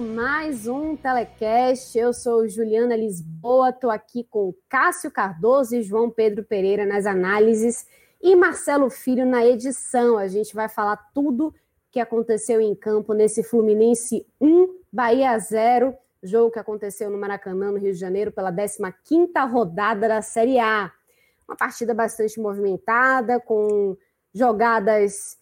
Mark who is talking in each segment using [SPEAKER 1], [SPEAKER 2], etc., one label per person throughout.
[SPEAKER 1] Mais um telecast. Eu sou Juliana Lisboa, estou aqui com Cássio Cardoso e João Pedro Pereira nas análises e Marcelo Filho na edição. A gente vai falar tudo que aconteceu em campo nesse Fluminense 1, Bahia 0, jogo que aconteceu no Maracanã, no Rio de Janeiro, pela 15ª rodada da Série A. Uma partida bastante movimentada, com jogadas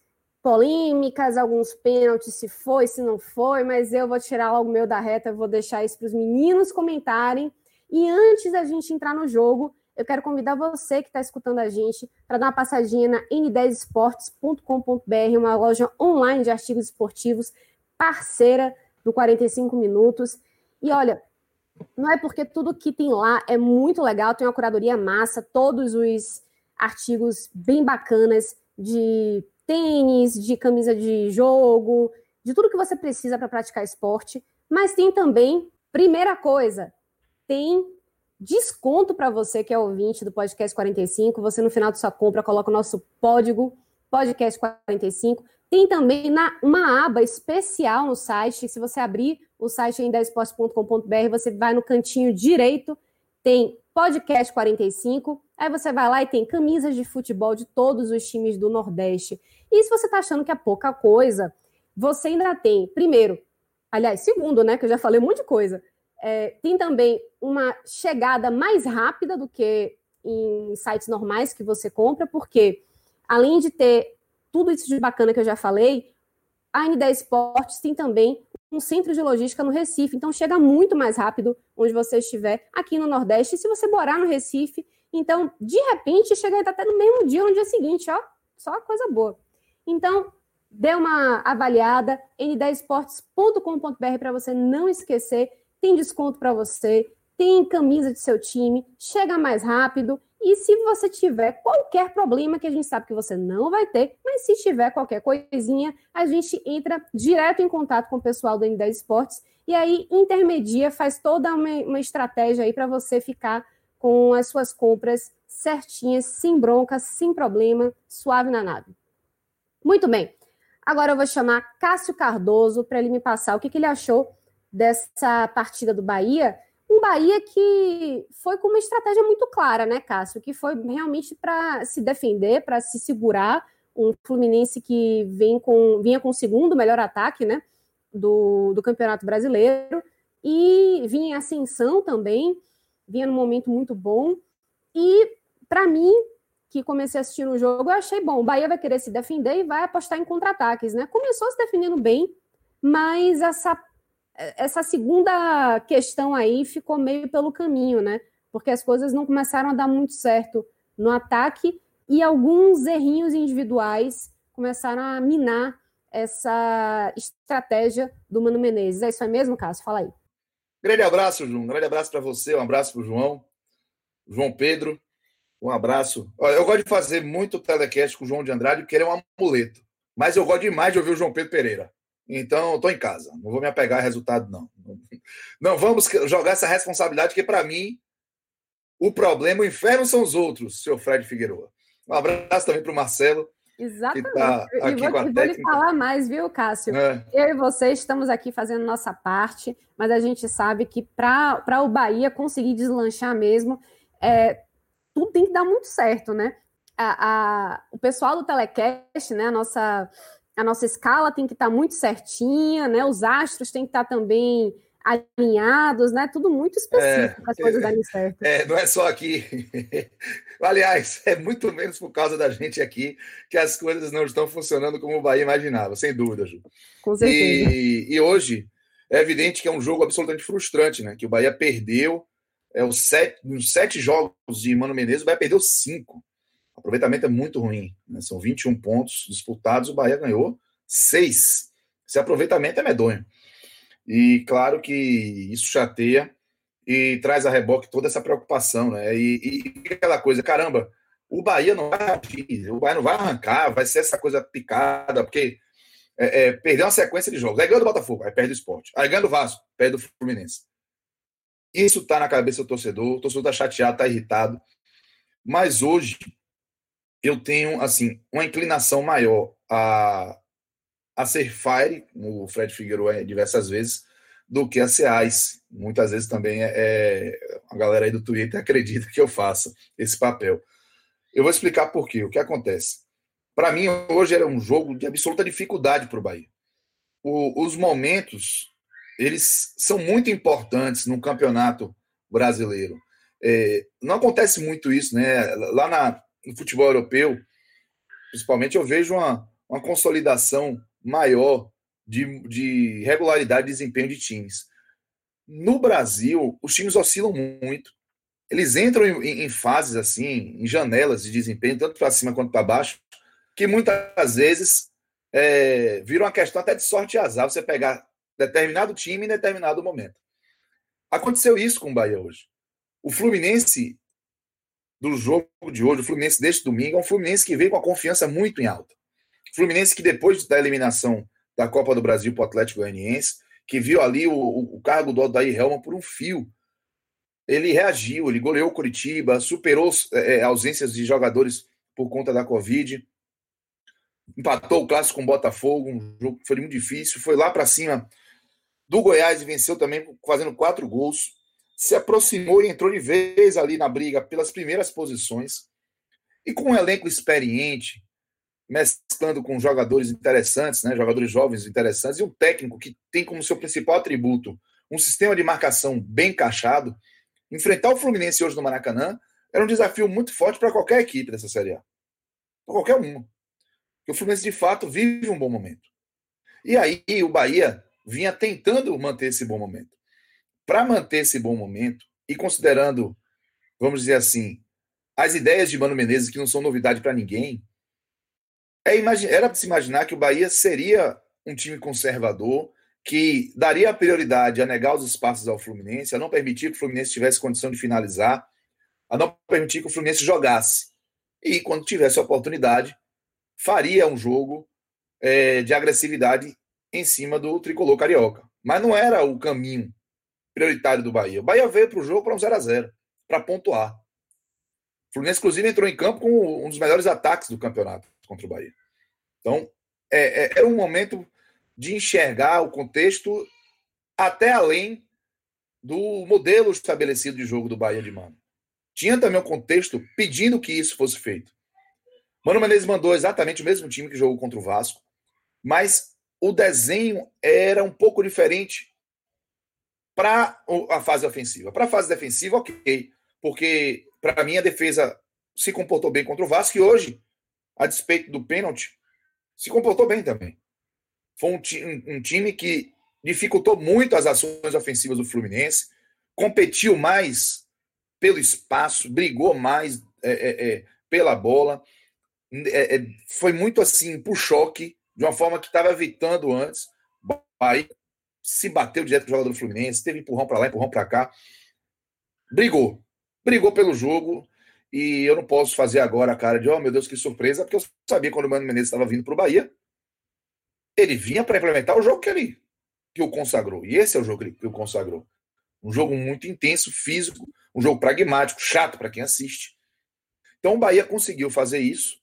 [SPEAKER 1] polêmicas, alguns pênaltis, se foi, se não foi, mas eu vou tirar logo o meu da reta, vou deixar isso para os meninos comentarem. E antes da gente entrar no jogo, eu quero convidar você que está escutando a gente para dar uma passadinha na n10esportes.com.br, uma loja online de artigos esportivos, parceira do 45 Minutos. E olha, não é porque tudo que tem lá é muito legal, tem uma curadoria massa, todos os artigos bem bacanas de tênis, de camisa de jogo, de tudo que você precisa para praticar esporte. Mas tem também, primeira coisa, tem desconto para você que é ouvinte do Podcast 45. Você, no final de sua compra, coloca o nosso código Podcast 45. Tem também na, uma aba especial no site. Se você abrir o site em 10esportes.com.br, você vai no cantinho direito, tem Podcast 45. Aí você vai lá e tem camisas de futebol de todos os times do Nordeste. E se você está achando que é pouca coisa, você ainda tem, primeiro, aliás, segundo, né, que eu já falei um monte de coisa, é, tem também uma chegada mais rápida do que em sites normais que você compra, porque além de ter tudo isso de bacana que eu já falei, a N10 Esportes tem também um centro de logística no Recife, então chega muito mais rápido onde você estiver aqui no Nordeste. E se você morar no Recife, então de repente chega até no mesmo dia, no dia seguinte, ó, só coisa boa. Então, dê uma avaliada n10esportes.com.br para você não esquecer. Tem desconto para você, tem camisa de seu time, chega mais rápido. E se você tiver qualquer problema, que a gente sabe que você não vai ter, mas se tiver qualquer coisinha, a gente entra direto em contato com o pessoal do N10 Esportes e aí intermedia, faz toda uma, uma estratégia aí para você ficar com as suas compras certinhas, sem bronca, sem problema, suave na nave. Muito bem. Agora eu vou chamar Cássio Cardoso para ele me passar o que, que ele achou dessa partida do Bahia. Um Bahia que foi com uma estratégia muito clara, né, Cássio? Que foi realmente para se defender, para se segurar. Um Fluminense que vem com, vinha com o segundo melhor ataque, né? Do, do Campeonato Brasileiro. E vinha em ascensão também, vinha num momento muito bom. E, para mim, que comecei a assistir no jogo, eu achei bom. O Bahia vai querer se defender e vai apostar em contra-ataques, né? Começou se defendendo bem, mas essa, essa segunda questão aí ficou meio pelo caminho, né? Porque as coisas não começaram a dar muito certo no ataque e alguns errinhos individuais começaram a minar essa estratégia do Mano Menezes. É isso aí mesmo, Cássio? Fala aí.
[SPEAKER 2] Grande abraço, João. Um grande abraço para você, um abraço para o João, João Pedro. Um abraço. Eu gosto de fazer muito telecast com o João de Andrade, porque ele é um amuleto. Mas eu gosto demais de ouvir o João Pedro Pereira. Então, estou em casa. Não vou me apegar a resultado, não. Não vamos jogar essa responsabilidade, que para mim, o problema, o inferno são os outros, seu Fred Figueiredo. Um abraço também para o Marcelo.
[SPEAKER 1] Exatamente. Tá e vou, vou lhe falar mais, viu, Cássio? É. Eu e você estamos aqui fazendo nossa parte, mas a gente sabe que para o Bahia conseguir deslanchar mesmo, é, tudo tem que dar muito certo, né? A, a, o pessoal do telecast, né? A nossa, a nossa escala tem que estar tá muito certinha, né? Os astros têm que estar tá também alinhados, né? Tudo muito específico é, para as coisas darem certo.
[SPEAKER 2] É, não é só aqui. Aliás, é muito menos por causa da gente aqui que as coisas não estão funcionando como o Bahia imaginava, sem dúvida, Ju.
[SPEAKER 1] Com certeza.
[SPEAKER 2] E, e hoje é evidente que é um jogo absolutamente frustrante, né? Que o Bahia perdeu é, os sete, nos sete jogos de Mano Menezes, o Bahia perdeu cinco. O aproveitamento é muito ruim. Né? São 21 pontos disputados, o Bahia ganhou seis. Esse aproveitamento é medonho. E claro que isso chateia e traz a reboque toda essa preocupação, né? E, e aquela coisa, caramba, o Bahia não vai agir, o Bahia não vai arrancar, vai ser essa coisa picada, porque é, é, perdeu uma sequência de jogos. Aí ganha do Botafogo, aí perde o esporte. Aí ganha do Vasco, perde o Fluminense. Isso tá na cabeça do torcedor, o torcedor tá chateado, tá irritado. Mas hoje eu tenho, assim, uma inclinação maior a a ser fire, o Fred Figueiredo é diversas vezes, do que a ser ice. Muitas vezes também é, é, a galera aí do Twitter acredita que eu faça esse papel. Eu vou explicar por quê. O que acontece? Para mim, hoje era um jogo de absoluta dificuldade para o Bahia. os momentos, eles são muito importantes no campeonato brasileiro. É, não acontece muito isso, né? Lá na, no futebol europeu, principalmente, eu vejo uma, uma consolidação maior de, de regularidade de desempenho de times. No Brasil, os times oscilam muito. Eles entram em, em fases assim, em janelas de desempenho, tanto para cima quanto para baixo, que muitas vezes é, viram uma questão até de sorte e azar você pegar determinado time em determinado momento. Aconteceu isso com o Bahia hoje. O Fluminense do jogo de hoje, o Fluminense deste domingo, é um Fluminense que veio com a confiança muito em alta. Fluminense que depois da eliminação da Copa do Brasil para o Atlético Goianiense, que viu ali o, o, cargo do Odair Helman por um fio. Ele reagiu, ele goleou Curitiba, superou é, é, ausências de jogadores por conta da Covid, empatou o clássico com o Botafogo, um jogo que foi muito difícil, foi lá para cima do Goiás e venceu também fazendo quatro gols, se aproximou e entrou de vez ali na briga pelas primeiras posições, e com um elenco experiente, mesclando com jogadores interessantes, né, jogadores jovens interessantes, e um técnico que tem como seu principal atributo um sistema de marcação bem encaixado, enfrentar o Fluminense hoje no Maracanã era um desafio muito forte para qualquer equipe dessa Série A. Para qualquer uma. Porque o Fluminense, de fato, vive um bom momento. E aí o Bahia vinha tentando manter esse bom momento. Para manter esse bom momento, e considerando, vamos dizer assim, as ideias de Mano Menezes, que não são novidade para ninguém, é, era para se imaginar que o Bahia seria um time conservador, que daria prioridade a negar os espaços ao Fluminense, a não permitir que o Fluminense tivesse condição de finalizar, a não permitir que o Fluminense jogasse. E, quando tivesse oportunidade, faria um jogo é, de agressividade em cima do tricolor carioca. Mas não era o caminho prioritário do Bahia. O Bahia veio para o jogo para um 0 a 0 para pontuar. O Fluminense, inclusive, entrou em campo com um dos melhores ataques do campeonato contra o Bahia. Então, é, é, era um momento de enxergar o contexto até além do modelo estabelecido de jogo do Bahia de Mano. Tinha também um contexto pedindo que isso fosse feito. Mano Menezes mandou exatamente o mesmo time que jogou contra o Vasco, mas o desenho era um pouco diferente para a fase ofensiva. Para a fase defensiva, ok, porque para mim a defesa se comportou bem contra o Vasco e hoje a despeito do pênalti, se comportou bem também. Foi um, um, time que dificultou muito as ações ofensivas do Fluminense, competiu mais pelo espaço, brigou mais é, é, é, pela bola, é, é, foi muito assim por choque, de uma forma que estava evitando antes. Aí se bateu direto com o jogador do Fluminense, teve empurrão para lá, empurrão para cá. Brigou. Brigou pelo jogo. E eu não posso fazer agora a cara de, oh meu Deus, que surpresa, porque eu sabia quando o Mano Menezes estava vindo para o Bahia, ele vinha para implementar o jogo que ele que o consagrou. E esse é o jogo que o consagrou. Um jogo muito intenso, físico, um jogo pragmático, chato para quem assiste. Então o Bahia conseguiu fazer isso,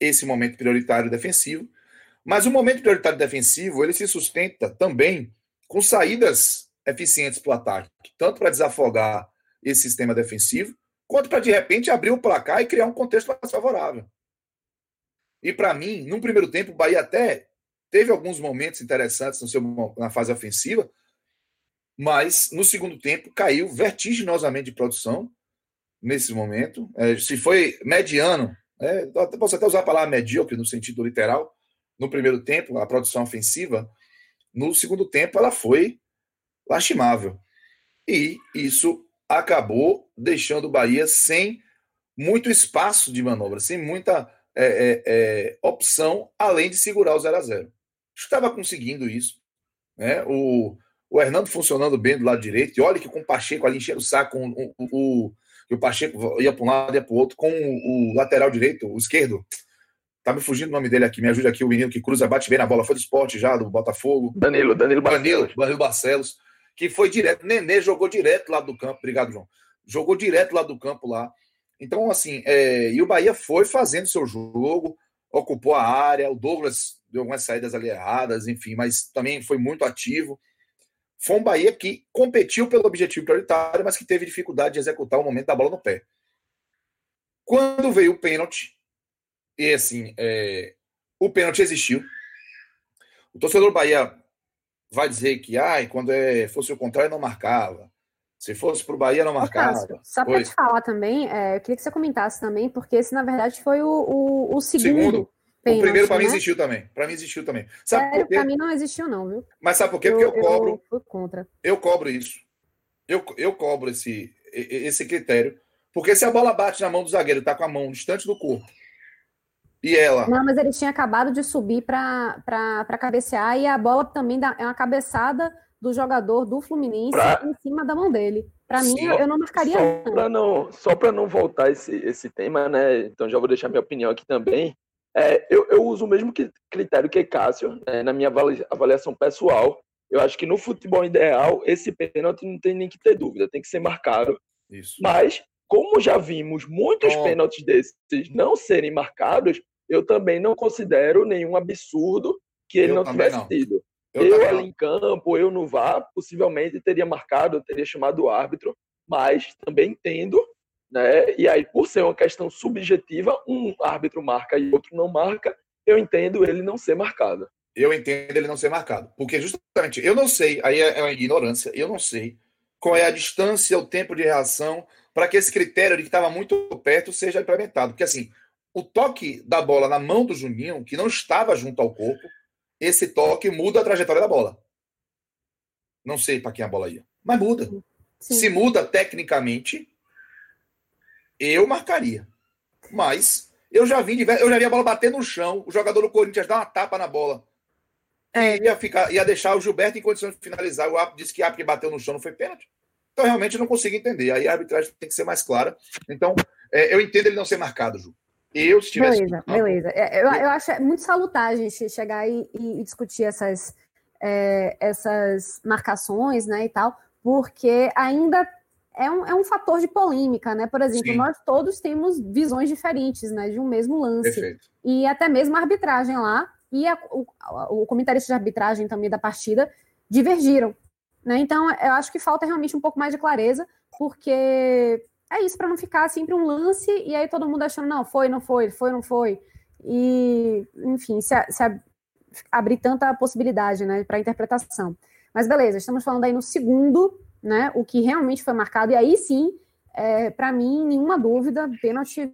[SPEAKER 2] esse momento prioritário defensivo. Mas o momento prioritário defensivo, ele se sustenta também com saídas eficientes para o ataque, tanto para desafogar esse sistema defensivo, quanto para de repente abrir o placar e criar um contexto mais favorável. E para mim, num primeiro tempo, o Bahia até teve alguns momentos interessantes no seu, na fase ofensiva, mas no segundo tempo caiu vertiginosamente de produção nesse momento. É, se foi mediano, é, posso até usar a palavra medíocre no sentido literal, no primeiro tempo, a produção ofensiva, no segundo tempo ela foi lastimável. E isso acabou deixando o Bahia sem muito espaço de manobra, sem muita é, é, é opção, além de segurar o 0 a 0 Estava conseguindo isso. Né? O, o Hernando funcionando bem do lado direito, e olha que com o Pacheco ali enchendo o saco, o, o, o, o Pacheco ia para um lado, ia para o outro, com o, o lateral direito, o esquerdo, Tá me fugindo o nome dele aqui. Me ajude aqui, o menino que cruza, bate bem na bola. Foi do esporte já, do Botafogo.
[SPEAKER 3] Danilo, Danilo
[SPEAKER 2] Barcelos. Danilo, Danilo Barcelos. Que foi direto. Nenê jogou direto lá do campo. Obrigado, João. Jogou direto lá do campo lá. Então, assim, é... e o Bahia foi fazendo seu jogo, ocupou a área. O Douglas deu algumas saídas ali erradas, enfim, mas também foi muito ativo. Foi um Bahia que competiu pelo objetivo prioritário, mas que teve dificuldade de executar o momento da bola no pé. Quando veio o pênalti, e assim, é, o pênalti existiu. O torcedor do Bahia vai dizer que ai, quando é, fosse o contrário, não marcava. Se fosse para o Bahia, não marcava.
[SPEAKER 1] só para te falar também, é, eu queria que você comentasse também, porque esse, na verdade, foi o, o, o segundo. segundo
[SPEAKER 2] pênalti, o primeiro para né? mim existiu também. Para mim existiu também.
[SPEAKER 1] Sabe Para mim não existiu, não, viu?
[SPEAKER 2] Mas sabe por quê? Porque eu, eu cobro.
[SPEAKER 1] Eu contra.
[SPEAKER 2] Eu cobro isso. Eu, eu cobro esse, esse critério. Porque se a bola bate na mão do zagueiro, tá com a mão distante do corpo, e ela?
[SPEAKER 1] Não, mas ele tinha acabado de subir para cabecear e a bola também dá, é uma cabeçada do jogador do Fluminense pra... em cima da mão dele. Para mim, eu não marcaria
[SPEAKER 3] só para não Só para não voltar esse, esse tema, né? Então já vou deixar minha opinião aqui também. É, eu, eu uso o mesmo critério que Cássio, né, na minha avaliação pessoal. Eu acho que no futebol ideal, esse pênalti não tem nem que ter dúvida, tem que ser marcado. Isso. Mas, como já vimos muitos Bom. pênaltis desses não serem marcados, eu também não considero nenhum absurdo que ele eu não tivesse não. tido. Eu, eu ali em campo, eu no VAR, possivelmente teria marcado, teria chamado o árbitro, mas também entendo, né? E aí, por ser uma questão subjetiva, um árbitro marca e outro não marca, eu entendo ele não ser marcado.
[SPEAKER 2] Eu entendo ele não ser marcado. Porque justamente, eu não sei, aí é uma ignorância, eu não sei qual é a distância, o tempo de reação para que esse critério de que estava muito perto seja implementado. Porque assim, o toque da bola na mão do Juninho, que não estava junto ao corpo, esse toque muda a trajetória da bola. Não sei para quem a bola ia, mas muda. Sim. Se muda tecnicamente, eu marcaria. Mas eu já vi, eu já vi a bola bater no chão, o jogador do Corinthians dar uma tapa na bola. É. Ia, ficar, ia deixar o Gilberto em condições de finalizar. O árbitro disse que a que bateu no chão não foi pênalti. Então, realmente, eu não consigo entender. Aí a arbitragem tem que ser mais clara. Então, é, eu entendo ele não ser marcado, Ju. Eu, se tivesse.
[SPEAKER 1] Beleza, beleza. É, eu, eu acho muito salutar a gente chegar e, e discutir essas, é, essas marcações, né, e tal, porque ainda é um, é um fator de polêmica, né? Por exemplo, Sim. nós todos temos visões diferentes, né, de um mesmo lance. Perfeito. E até mesmo a arbitragem lá e a, o, o comentarista de arbitragem também da partida divergiram. Né? Então, eu acho que falta realmente um pouco mais de clareza, porque é isso, para não ficar sempre um lance e aí todo mundo achando, não, foi, não foi, foi, não foi. E, enfim, se, se abrir tanta possibilidade né, para interpretação. Mas beleza, estamos falando aí no segundo, né, o que realmente foi marcado, e aí sim, é, para mim, nenhuma dúvida, pênalti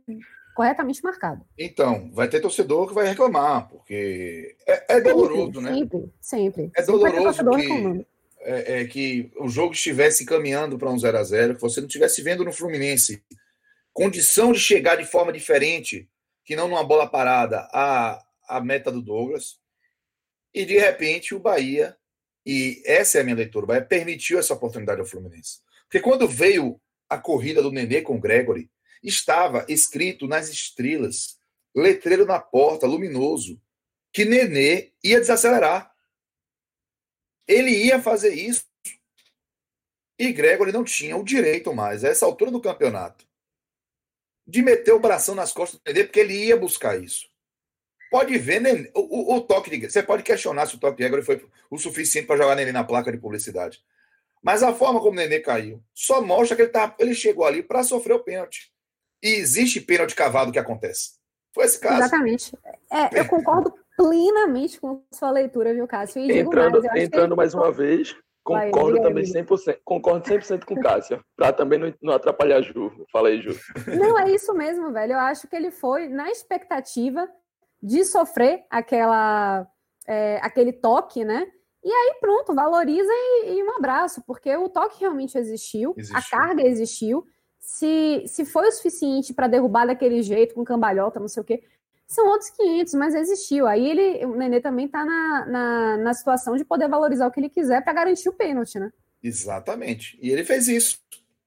[SPEAKER 1] corretamente marcado.
[SPEAKER 2] Então, vai ter torcedor que vai reclamar, porque é, é doloroso,
[SPEAKER 1] sempre, né? Sempre, sempre.
[SPEAKER 2] É doloroso que, é, é, que o jogo estivesse caminhando para um 0 a 0 que você não estivesse vendo no Fluminense condição de chegar de forma diferente, que não numa bola parada, a, a meta do Douglas. E de repente o Bahia, e essa é a minha leitura, o Bahia permitiu essa oportunidade ao Fluminense. Porque quando veio a corrida do Nenê com o Gregory, estava escrito nas estrelas, letreiro na porta, luminoso, que Nenê ia desacelerar. Ele ia fazer isso e Gregory não tinha o direito mais, a essa altura do campeonato, de meter o bração nas costas do Nenê, porque ele ia buscar isso. Pode ver, Nenê, o, o, o, toque de Você pode questionar se o toque de Gregory foi o suficiente para jogar Nenê na placa de publicidade. Mas a forma como o Nenê caiu só mostra que ele, tá, ele chegou ali para sofrer o pênalti. E existe pênalti cavado que acontece. Foi esse caso.
[SPEAKER 1] Exatamente. É, eu concordo plenamente com sua leitura, viu, Cássio?
[SPEAKER 3] E entrando mais, entrando mais uma vez, Concordo Vai, também 100%, concordo 100% com o Cássio, para também não, não atrapalhar Ju. Fala aí, Ju.
[SPEAKER 1] Não, é isso mesmo, velho. Eu acho que ele foi na expectativa de sofrer aquela, é, aquele toque, né? E aí, pronto, valoriza e, e, um abraço, porque o toque realmente existiu, existiu. a carga existiu. Se, se foi o suficiente para derrubar daquele jeito, com cambalhota, não sei o quê, são outros 500, mas existiu. Aí ele, o Nenê também está na, na, na, situação de poder valorizar o que ele quiser para garantir o pênalti, né?
[SPEAKER 2] Exatamente. E ele fez isso.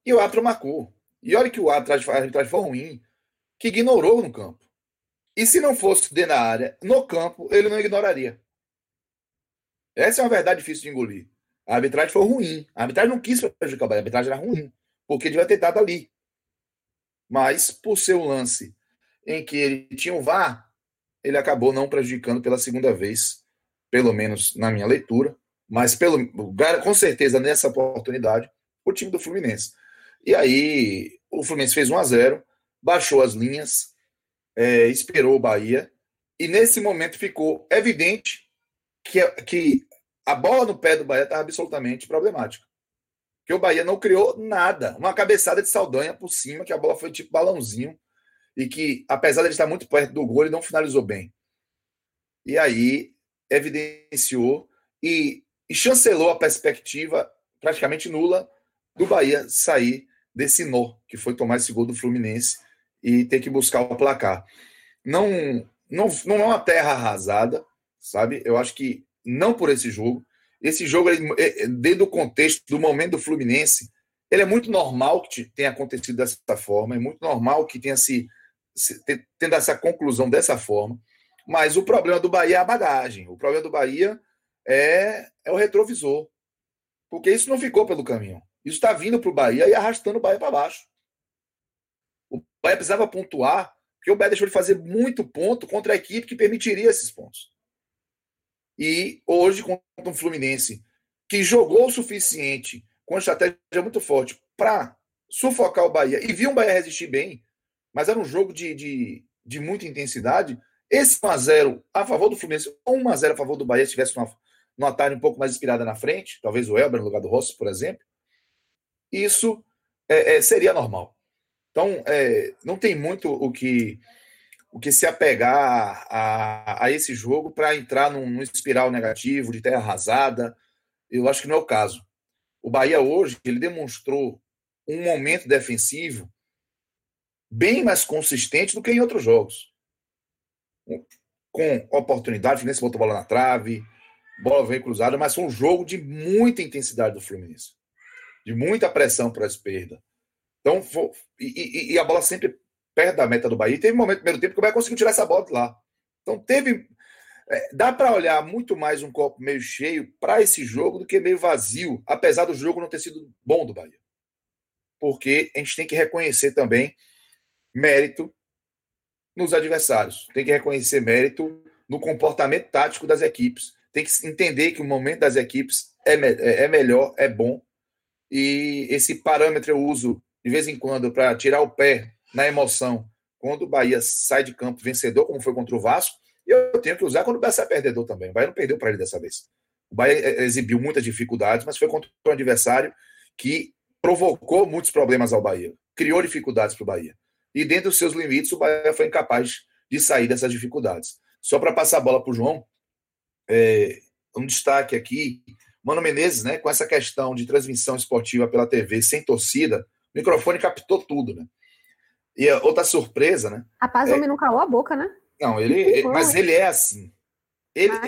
[SPEAKER 2] E o árbitro marcou. E olha que o árbitro foi ruim, que ignorou no campo. E se não fosse dentro da área, no campo, ele não ignoraria. Essa é uma verdade difícil de engolir. A arbitragem foi ruim. A arbitragem não quis prejudicar o Bahia. A arbitragem era ruim. Porque devia ter estado ali. Mas, por ser um lance em que ele tinha o VAR, ele acabou não prejudicando pela segunda vez, pelo menos na minha leitura, mas pelo, com certeza nessa oportunidade, o time do Fluminense. E aí o Fluminense fez 1 a 0 baixou as linhas, é, esperou o Bahia, e nesse momento ficou evidente que, que a bola no pé do Bahia estava absolutamente problemática. Que o Bahia não criou nada. Uma cabeçada de Saldanha por cima, que a bola foi tipo balãozinho e que, apesar de ele estar muito perto do gol, ele não finalizou bem. E aí evidenciou e, e chancelou a perspectiva praticamente nula do Bahia sair desse nó, que foi tomar esse gol do Fluminense e ter que buscar o placar. Não, não, não é uma terra arrasada, sabe? Eu acho que não por esse jogo. Esse jogo, ele, dentro do contexto do momento do Fluminense, ele é muito normal que tenha acontecido dessa forma, é muito normal que tenha se tendo essa conclusão dessa forma. Mas o problema do Bahia é a bagagem. O problema do Bahia é, é o retrovisor. Porque isso não ficou pelo caminho. Isso está vindo para o Bahia e arrastando o Bahia para baixo. O Bahia precisava pontuar, porque o Bahia deixou de fazer muito ponto contra a equipe que permitiria esses pontos. E hoje, contra um Fluminense que jogou o suficiente, com uma estratégia muito forte, para sufocar o Bahia e viu o Bahia resistir bem, mas era um jogo de, de, de muita intensidade. Esse 1x0 a favor do Fluminense, ou 1x0 a favor do Bahia, se tivesse uma, uma tarde um pouco mais inspirada na frente, talvez o Elber no lugar do Rossi, por exemplo, isso é, é, seria normal. Então, é, não tem muito o que, o que se apegar a, a esse jogo para entrar num, num, espiral negativo, de terra arrasada. Eu acho que não é o caso. O Bahia hoje, ele demonstrou um momento defensivo bem mais consistente do que em outros jogos. Com oportunidade, o Fluminense botou bola na trave, bola veio cruzada, mas foi um jogo de muita intensidade do Fluminense. De muita pressão para a esquerda. Então, foi, e, e, e, a bola sempre perto da meta do Bahia. E teve um momento no primeiro tempo que o Bahia conseguiu tirar essa bola de lá. Então, teve. É, dá para olhar muito mais um copo meio cheio para esse jogo do que meio vazio, apesar do jogo não ter sido bom do Bahia. Porque a gente tem que reconhecer também mérito nos adversários, tem que reconhecer mérito no comportamento tático das equipes, tem que entender que o momento das equipes é, é, é melhor, é bom, e esse parâmetro eu uso de vez em quando para tirar o pé na emoção quando o Bahia sai de campo vencedor, como foi contra o Vasco, eu tenho que usar quando o Bahia sai perdedor também. O Bahia não perdeu para ele dessa vez. O Bahia é, exibiu muitas dificuldades, mas foi contra um adversário que provocou muitos problemas ao Bahia, criou dificuldades para o Bahia e dentro dos seus limites o Bahia foi incapaz de sair dessas dificuldades. Só para passar a bola para o João, é, um destaque aqui, Mano Menezes, né, com essa questão de transmissão esportiva pela TV sem torcida, o microfone captou tudo, né? E outra surpresa, né?
[SPEAKER 1] Rapaz, o é, homem não calou a boca, né?
[SPEAKER 2] Não, ele, mas ele é assim. Ele, ah,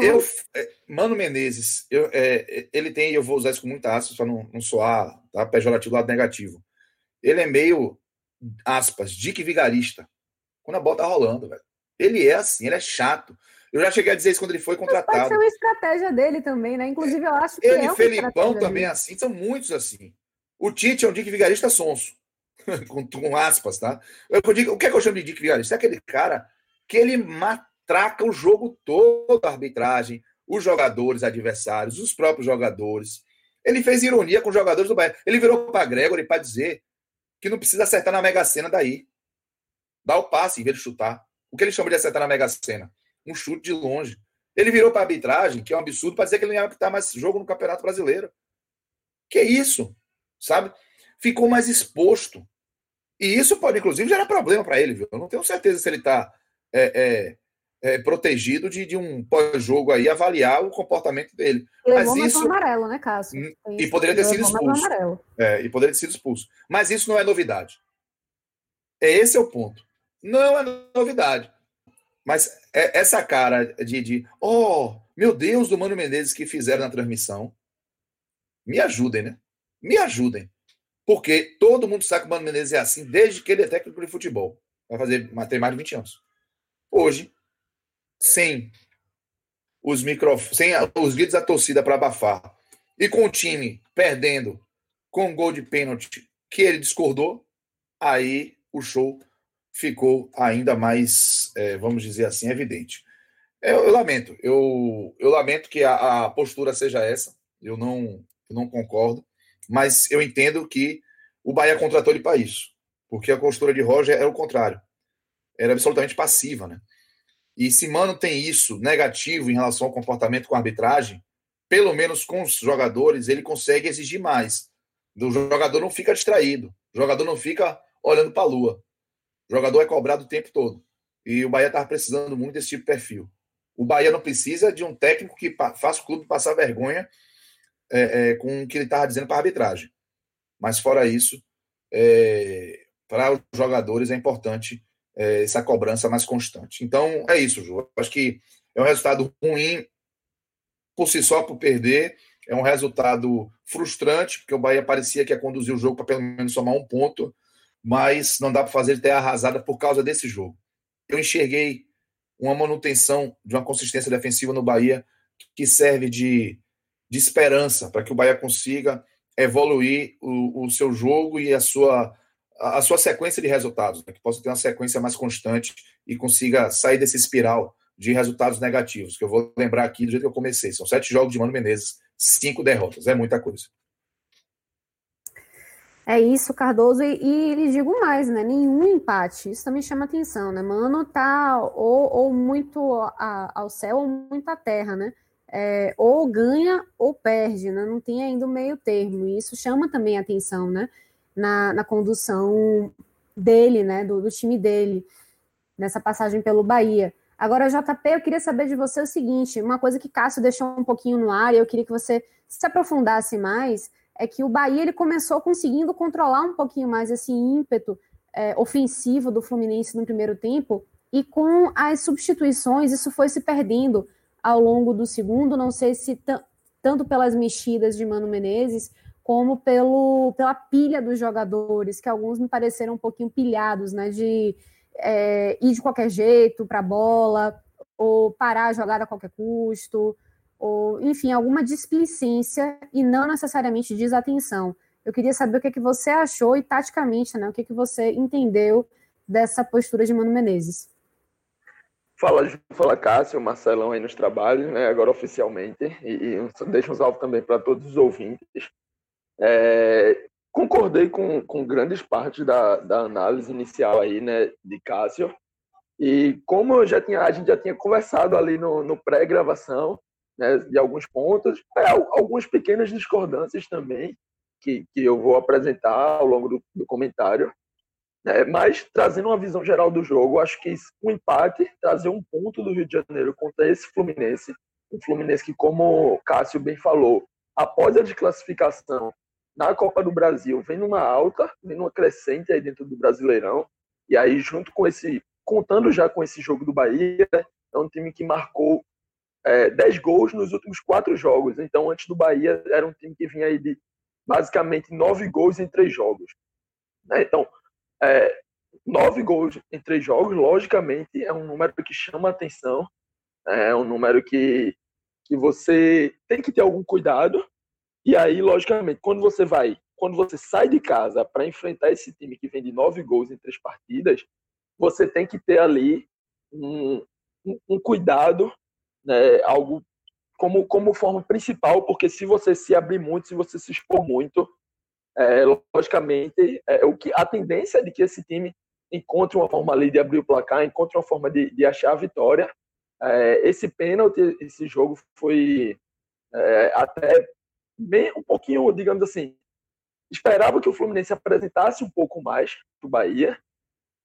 [SPEAKER 2] eu, é, Mano Menezes, eu, é, ele tem, eu vou usar isso com muita aspas para não, não soar tá, pejorativo lado negativo. Ele é meio aspas, Dick Vigarista. Quando a bola tá rolando, velho. Ele é assim, ele é chato. Eu já cheguei a dizer isso quando ele foi contratado. Mas pode ser
[SPEAKER 1] uma estratégia dele também, né? Inclusive, eu acho que.
[SPEAKER 2] Ele e é Felipão também é assim, são muitos assim. O Tite é um Dick Vigarista sonso. com, com, aspas, tá? Eu digo, o que é que eu chamo de Dick Vigarista? É aquele cara que ele matraca o jogo todo, a arbitragem, os jogadores adversários, os próprios jogadores. Ele fez ironia com os jogadores do Bahia. Ele virou para Gregory para dizer que não precisa acertar na Mega Sena daí. Dá o passe em vez de chutar. O que ele chama de acertar na Mega Sena? Um chute de longe. Ele virou para arbitragem, que é um absurdo, para dizer que ele não ia apitar mais jogo no Campeonato Brasileiro. Que isso? Sabe? Ficou mais exposto. E isso pode, inclusive, gerar problema para ele, viu? Eu não tenho certeza se ele está é, é, é, protegido de, de um pós-jogo aí avaliar o comportamento dele.
[SPEAKER 1] Ele Mas isso amarelo, né, Cássio?
[SPEAKER 2] Hum, e poderia ter sido expulso. É, e poderia ter sido expulso. Mas isso não é novidade. É esse é o ponto. Não é novidade. Mas é essa cara de, de oh, meu Deus, do Mano Menezes que fizeram na transmissão, me ajudem, né? Me ajudem. Porque todo mundo sabe que o Mano Menezes é assim desde que ele é técnico de futebol. Vai fazer ter mais de 20 anos. Hoje, sem os microfones, sem os gritos da torcida para abafar, e com o time perdendo com um gol de pênalti que ele discordou, aí o show ficou ainda mais, é, vamos dizer assim, evidente. Eu, eu lamento, eu, eu, lamento que a, a, postura seja essa, eu não, eu não concordo, mas eu entendo que o Bahia contratou ele para isso, porque a postura de Roger era o contrário, era absolutamente passiva, né? E se Mano tem isso negativo em relação ao comportamento com a arbitragem, pelo menos com os jogadores, ele consegue exigir mais. O jogador não fica distraído, o jogador não fica olhando para a lua. O jogador é cobrado o tempo todo. E o Bahia estava precisando muito desse tipo de perfil. O Bahia não precisa de um técnico que faça o clube passar vergonha é, é, com o que ele estava dizendo para a arbitragem. Mas fora isso, é, para os jogadores é importante é, essa cobrança mais constante. Então é isso, Ju. Acho que é um resultado ruim por si só por perder. É um resultado frustrante, porque o Bahia parecia que ia conduzir o jogo para pelo menos somar um ponto mas não dá para fazer terra arrasada por causa desse jogo. Eu enxerguei uma manutenção de uma consistência defensiva no Bahia que serve de, de esperança para que o Bahia consiga evoluir o, o seu jogo e a sua, a, sua sequência de resultados, né? que possa ter uma sequência mais constante e consiga sair desse espiral de resultados negativos, que eu vou lembrar aqui do jeito que eu comecei. São sete jogos de Mano Menezes, cinco derrotas. É muita coisa.
[SPEAKER 1] É isso, Cardoso, e, e lhe digo mais, né? Nenhum empate, isso também chama atenção, né? Mano tá ou, ou muito a, ao céu ou muito à terra, né? É, ou ganha ou perde, né? Não tem ainda o meio termo, e isso chama também atenção, né? Na, na condução dele, né? Do, do time dele, nessa passagem pelo Bahia. Agora, JP, eu queria saber de você o seguinte: uma coisa que Cássio deixou um pouquinho no ar, e eu queria que você se aprofundasse mais é que o Bahia ele começou conseguindo controlar um pouquinho mais esse ímpeto é, ofensivo do Fluminense no primeiro tempo, e com as substituições isso foi se perdendo ao longo do segundo, não sei se tanto pelas mexidas de Mano Menezes, como pelo, pela pilha dos jogadores, que alguns me pareceram um pouquinho pilhados, né, de é, ir de qualquer jeito para a bola, ou parar a jogada a qualquer custo, ou, enfim, alguma displicência e não necessariamente desatenção. Eu queria saber o que, é que você achou e, taticamente, né, o que, é que você entendeu dessa postura de Mano Menezes.
[SPEAKER 3] Fala, fala Cássio, Marcelão aí nos trabalhos, né, agora oficialmente, e, e deixa um salve também para todos os ouvintes. É, concordei com, com grandes partes da, da análise inicial aí, né, de Cássio, e como eu já tinha, a gente já tinha conversado ali no, no pré-gravação, né, de alguns pontos, é, algumas pequenas discordâncias também, que, que eu vou apresentar ao longo do, do comentário. Né, mas trazendo uma visão geral do jogo, acho que o um empate, trazer um ponto do Rio de Janeiro contra esse Fluminense, um Fluminense que, como Cássio bem falou, após a desclassificação na Copa do Brasil, vem numa alta, vem numa crescente aí dentro do Brasileirão, e aí junto com esse, contando já com esse jogo do Bahia, é um time que marcou é, 10 gols nos últimos quatro jogos. Então, antes do Bahia, era um time que vinha aí de basicamente nove gols em três jogos. Né? Então, é, nove gols em três jogos, logicamente, é um número que chama atenção, é um número que, que você tem que ter algum cuidado. E aí, logicamente, quando você vai, quando você sai de casa para enfrentar esse time que vem de nove gols em três partidas, você tem que ter ali um, um, um cuidado né, algo como, como forma principal, porque se você se abrir muito, se você se expor muito, é, logicamente, é, o que a tendência é de que esse time encontre uma forma ali de abrir o placar, encontre uma forma de, de achar a vitória, É, esse pênalti, esse jogo foi é, até bem, um pouquinho, digamos assim, esperava que o Fluminense apresentasse um pouco mais do Bahia,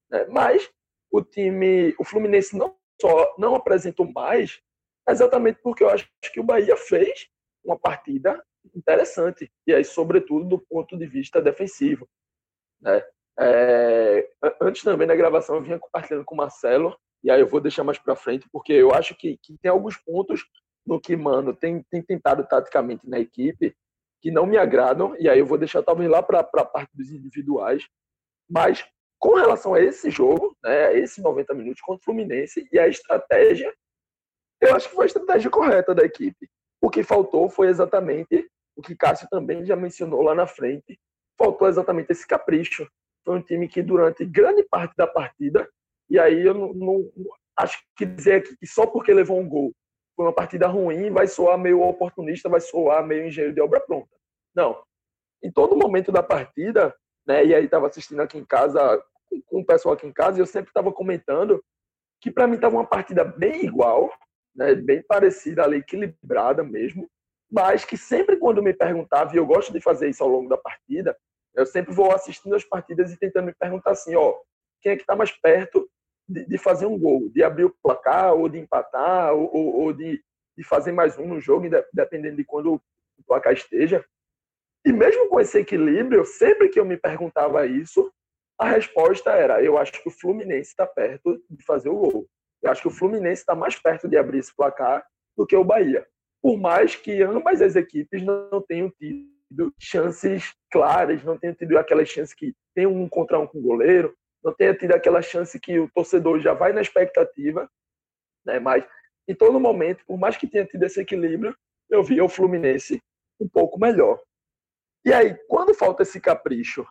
[SPEAKER 3] né? mas o time, o Fluminense não só não apresentou mais, exatamente porque eu acho que o Bahia fez uma partida interessante, e aí, sobretudo, do ponto de vista defensivo. Né? É, antes também da gravação, eu vinha compartilhando com o Marcelo, e aí eu vou deixar mais para frente, porque eu acho que, que tem alguns pontos no que Mano tem, tem tentado taticamente na equipe que não me agradam, e aí eu vou deixar talvez lá para a parte dos individuais, mas com relação a esse jogo, né, esse 90 minutos contra o Fluminense e a estratégia, eu acho que foi a estratégia correta da equipe. O que faltou foi exatamente o que Cássio também já mencionou lá na frente, faltou exatamente esse capricho. Foi um time que durante grande parte da partida, e aí eu não, não acho que dizer que só porque levou um gol foi uma partida ruim, vai soar meio oportunista, vai soar meio engenheiro de obra pronta. Não. Em todo momento da partida, né, e aí estava assistindo aqui em casa, com o pessoal aqui em casa, e eu sempre estava comentando que para mim estava uma partida bem igual, né, bem parecida ali, equilibrada mesmo, mas que sempre quando me perguntava, e eu gosto de fazer isso ao longo da partida, eu sempre vou assistindo as partidas e tentando me perguntar assim, ó, quem é que está mais perto de, de, fazer um gol, de abrir o placar, ou de empatar, ou, ou, ou de, de, fazer mais um no jogo, dependendo de quando o placar esteja. E mesmo com esse equilíbrio, sempre que eu me perguntava isso, a resposta era: eu acho que o Fluminense está perto de fazer o gol. Eu acho que o Fluminense está mais perto de abrir esse placar do que o Bahia. Por mais que ambas as equipes não tenham tido chances claras, não tenham tido aquelas chances que tem um contra um com o goleiro, não tenha tido aquela chance que o torcedor já vai na expectativa, né? Mas em todo momento, por mais que tenha tido esse equilíbrio, eu via o Fluminense um pouco melhor. E aí, quando falta esse capricho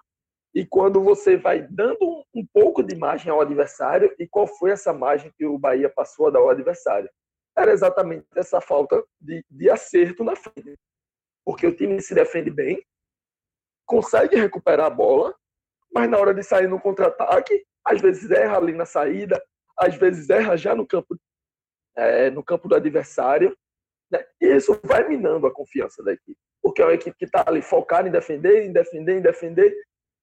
[SPEAKER 3] e quando você vai dando um pouco de margem ao adversário, e qual foi essa margem que o Bahia passou a dar ao adversário? Era exatamente essa falta de, de acerto na frente. Porque o time se defende bem, consegue recuperar a bola, mas na hora de sair no contra-ataque, às vezes erra ali na saída, às vezes erra já no campo, é, no campo do adversário. Né? E isso vai minando a confiança da equipe. Porque é uma equipe que está ali focada em defender, em defender, em defender,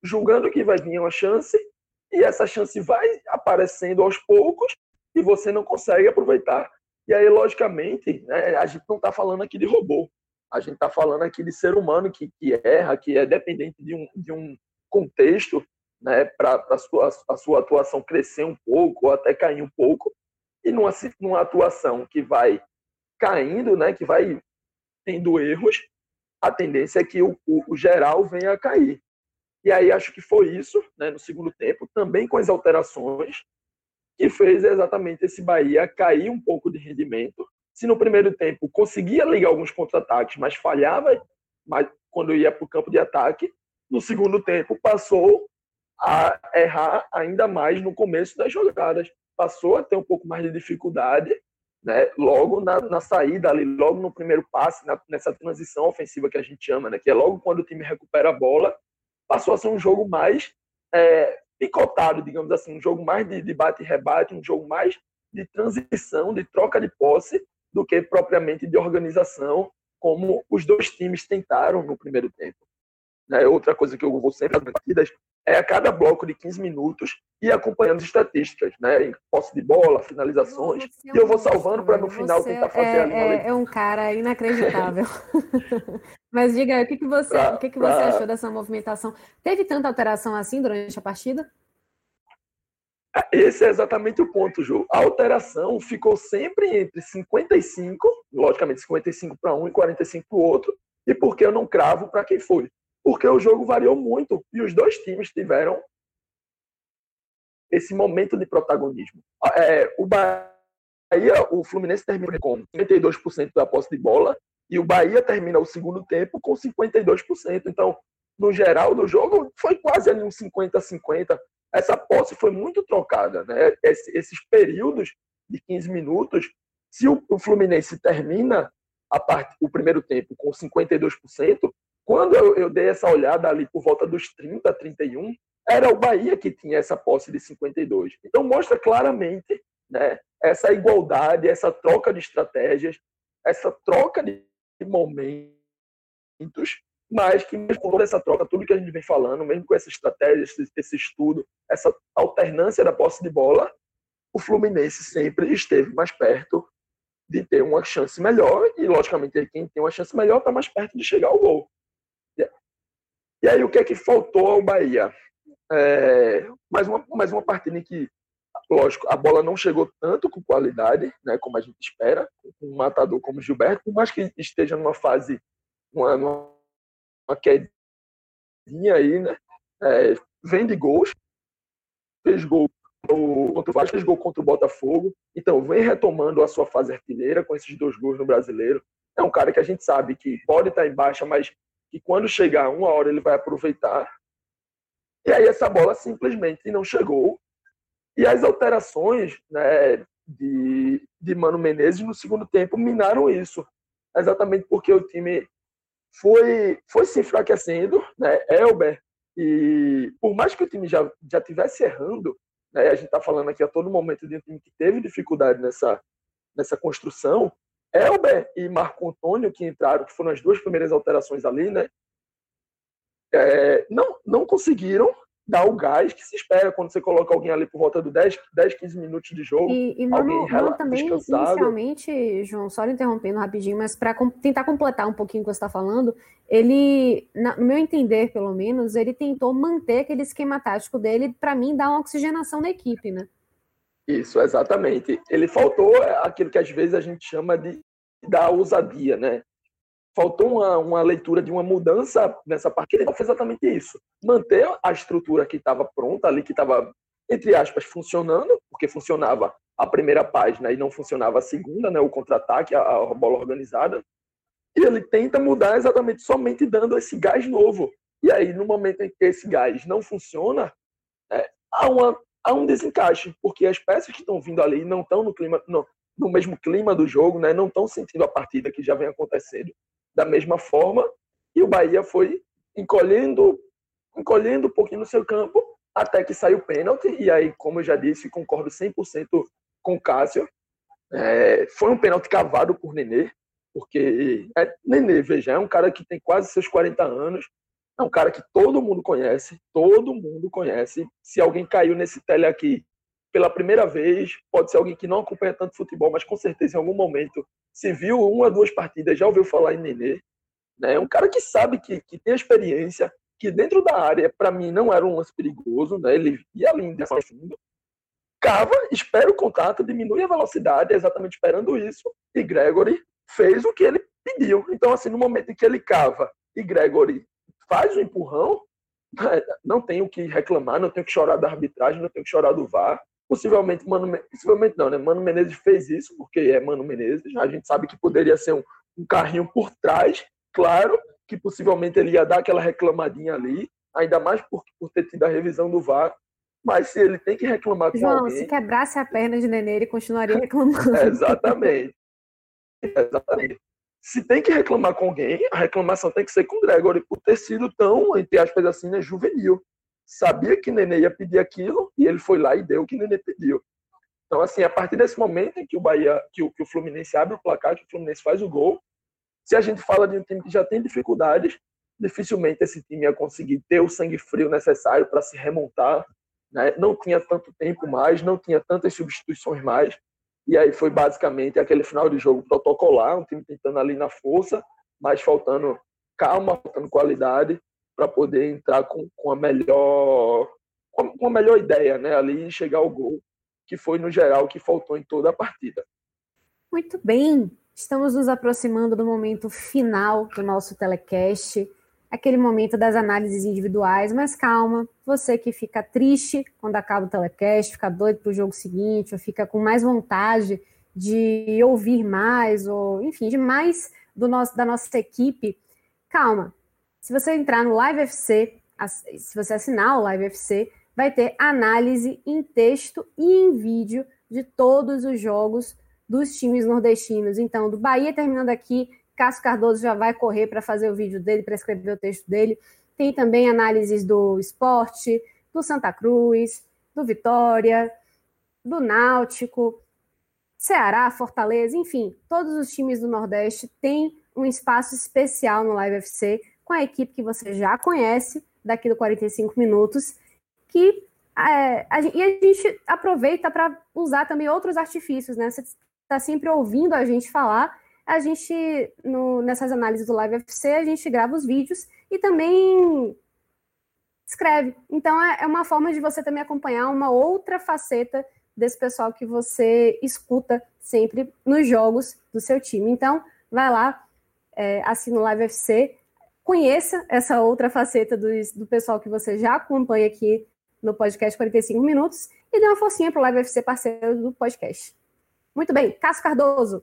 [SPEAKER 3] julgando que vai vir uma chance, e essa chance vai aparecendo aos poucos e você não consegue aproveitar. E aí, logicamente, né, a gente não está falando aqui de robô. A gente está falando aqui de ser humano que, que erra, que é dependente de um, de um contexto né, para a sua, a sua atuação crescer um pouco ou até cair um pouco. E numa, numa atuação que vai caindo, né, que vai tendo erros, a tendência é que o, o, geral venha a cair. E aí acho que foi isso, né, no segundo tempo, também com as alterações, que fez exatamente esse Bahia cair um pouco de rendimento. Se no primeiro tempo conseguia ligar alguns contra-ataques, mas falhava mas quando ia para o campo de ataque, no segundo tempo passou a errar ainda mais no começo das jogadas. Passou a ter um pouco mais de dificuldade, né? logo na, na saída, ali, logo no primeiro passe, na, nessa transição ofensiva que a gente chama, né? que é logo quando o time recupera a bola, passou a ser um jogo mais é, picotado, digamos assim, um jogo mais de, de bate e rebate, um jogo mais de transição, de troca de posse, do que propriamente de organização, como os dois times tentaram no primeiro tempo. Né? Outra coisa que eu vou sempre nas partidas é a cada bloco de 15 minutos e acompanhando as estatísticas, né? Em posse de bola, finalizações. Você e eu vou salvando para no final tentar fazer
[SPEAKER 1] é,
[SPEAKER 3] a linha.
[SPEAKER 1] É, é um cara inacreditável. Mas diga, o que, que você, pra, o que, que você pra... achou dessa movimentação? Teve tanta alteração assim durante a partida?
[SPEAKER 3] É, esse é exatamente o ponto, Ju. A alteração ficou sempre entre 55, logicamente 55 para um e 45 para o outro, e porque eu não cravo para quem foi porque o jogo variou muito e os dois times tiveram esse momento de protagonismo. É, o Bahia, o Fluminense termina com 52% da posse de bola e o Bahia termina o segundo tempo com 52%. Então, no geral do jogo, foi quase ali um 50-50. Essa posse foi muito trocada. Né? esses períodos de 15 minutos, se o, Fluminense termina a parte, o primeiro tempo com 52%, quando eu, eu, dei essa olhada ali por volta dos 30, 31, era o Bahia que tinha essa posse de 52. Então mostra claramente né, essa igualdade, essa troca de estratégias, essa troca de momentos, mas que mesmo com toda essa troca, tudo que a gente vem falando, mesmo com essa estratégia, esse, esse estudo, essa alternância da posse de bola, o Fluminense sempre esteve mais perto de ter uma chance melhor e, logicamente, quem tem uma chance melhor está mais perto de chegar ao gol. E aí, o que é que faltou ao Bahia? É, mais, uma, mais uma partida em que, lógico, a bola não chegou tanto com qualidade, né, como a gente espera, um matador como Gilberto, por mais que esteja numa fase, numa, numa quedinha aí, né, é, vem de gols, fez gol contra o Vasco, fez gol contra o Botafogo, então vem retomando a sua fase artilheira com esses dois gols no Brasileiro. É um cara que a gente sabe que pode estar em baixa, mas que quando chegar uma hora ele vai aproveitar. E aí essa bola simplesmente não chegou. E as alterações né, de, de Mano Menezes no segundo tempo minaram isso. Exatamente porque o time foi, foi se enfraquecendo, né? Elber, e por mais que o time já, já tivesse errando, né, a gente está falando aqui a todo momento de um time que teve dificuldade nessa, nessa construção, Elber e Marco Antônio, que entraram, que foram as duas primeiras alterações ali, né? É, não, não conseguiram dar o gás que se espera quando você coloca alguém ali por volta do 10, 10 15 minutos de jogo.
[SPEAKER 1] E, e
[SPEAKER 3] alguém
[SPEAKER 1] Mano, também, inicialmente, João, só interrompendo rapidinho, mas para com, tentar completar um pouquinho o que você está falando, ele, na, no meu entender, pelo menos, ele tentou manter aquele esquema tático dele, para mim, dar uma oxigenação na equipe, né?
[SPEAKER 3] Isso, exatamente. Ele faltou aquilo que às vezes a gente chama de da ousadia, né? Faltou uma, uma leitura de uma mudança nessa parte. Ele não fez exatamente isso. Manter a estrutura que estava pronta ali, que estava, entre aspas, funcionando, porque funcionava a primeira página e não funcionava a segunda, né? O contra-ataque, a, a bola organizada. E ele tenta mudar exatamente somente dando esse gás novo. E aí, no momento em que esse gás não funciona, é, há uma há um desencaixe, porque as peças que estão vindo ali não estão no clima, no, no mesmo clima do jogo, né? não estão sentindo a partida que já vem acontecendo da mesma forma, e o Bahia foi encolhendo, encolhendo um pouquinho no seu campo, até que saiu o pênalti, e aí, como eu já disse, concordo 100% com o Cássio, é, foi um pênalti cavado por Nenê, porque é, Nenê, veja, é um cara que tem quase seus 40 anos, é um cara que todo mundo conhece, todo mundo conhece. Se alguém caiu nesse tele aqui pela primeira vez, pode ser alguém que não acompanha tanto futebol, mas com certeza em algum momento se viu uma, duas partidas, já ouviu falar em Nenê. Né? É um cara que sabe que, que tem experiência, que dentro da área, para mim, não era um lance perigoso, né? ele ia dessa fundo, cava, espera o contato, diminui a velocidade, exatamente esperando isso, e Gregory fez o que ele pediu. Então, assim, no momento em que ele cava e Gregory faz o empurrão, não tem o que reclamar, não tem o que chorar da arbitragem, não tem o que chorar do VAR. Possivelmente, Mano, possivelmente não, né? Mano Menezes fez isso, porque é Mano Menezes. A gente sabe que poderia ser um, um carrinho por trás, claro, que possivelmente ele ia dar aquela reclamadinha ali, ainda mais por, por ter tido a revisão do VAR. Mas se ele tem que reclamar com
[SPEAKER 1] João,
[SPEAKER 3] alguém...
[SPEAKER 1] se quebrasse a perna de Nenê, ele continuaria reclamando.
[SPEAKER 3] exatamente. Exatamente se tem que reclamar com alguém, a reclamação tem que ser com o Gregory, por ter sido tão, entre aspas assim, né, juvenil. Sabia que Nenê ia pedir aquilo e ele foi lá e deu o que Nenê pediu. Então, assim, a partir desse momento em que o Bahia, que o, que o Fluminense abre o placar, que o Fluminense faz o gol, se a gente fala de um time que já tem dificuldades, dificilmente esse time ia conseguir ter o sangue frio necessário para se remontar. Né? Não tinha tanto tempo mais, não tinha tantas substituições mais. E aí foi basicamente aquele final de jogo protocolar, um time tentando ali na força, mas faltando calma, faltando qualidade para poder entrar com, com a melhor com a melhor ideia, né, ali e chegar ao gol, que foi no geral que faltou em toda a partida.
[SPEAKER 1] Muito bem. Estamos nos aproximando do momento final do nosso telecast aquele momento das análises individuais, mas calma, você que fica triste quando acaba o telecast, fica doido para o jogo seguinte, ou fica com mais vontade de ouvir mais, ou enfim, de mais do nosso, da nossa equipe, calma. Se você entrar no Live FC, se você assinar o Live FC, vai ter análise em texto e em vídeo de todos os jogos dos times nordestinos. Então, do Bahia terminando aqui, Cássio Cardoso já vai correr para fazer o vídeo dele, para escrever o texto dele. Tem também análises do esporte, do Santa Cruz, do Vitória, do Náutico. Ceará, Fortaleza, enfim, todos os times do Nordeste têm um espaço especial no Live FC com a equipe que você já conhece daqui do 45 minutos, que é, a, e a gente aproveita para usar também outros artifícios, né? Você está sempre ouvindo a gente falar, a gente, no, nessas análises do Live FC, a gente grava os vídeos e também escreve. Então, é, é uma forma de você também acompanhar uma outra faceta desse pessoal que você escuta sempre nos jogos do seu time. Então, vai lá, é, assina o Live FC, conheça essa outra faceta do, do pessoal que você já acompanha aqui no podcast 45 Minutos e dê uma forcinha para o Live FC parceiro do podcast. Muito bem, Cássio Cardoso,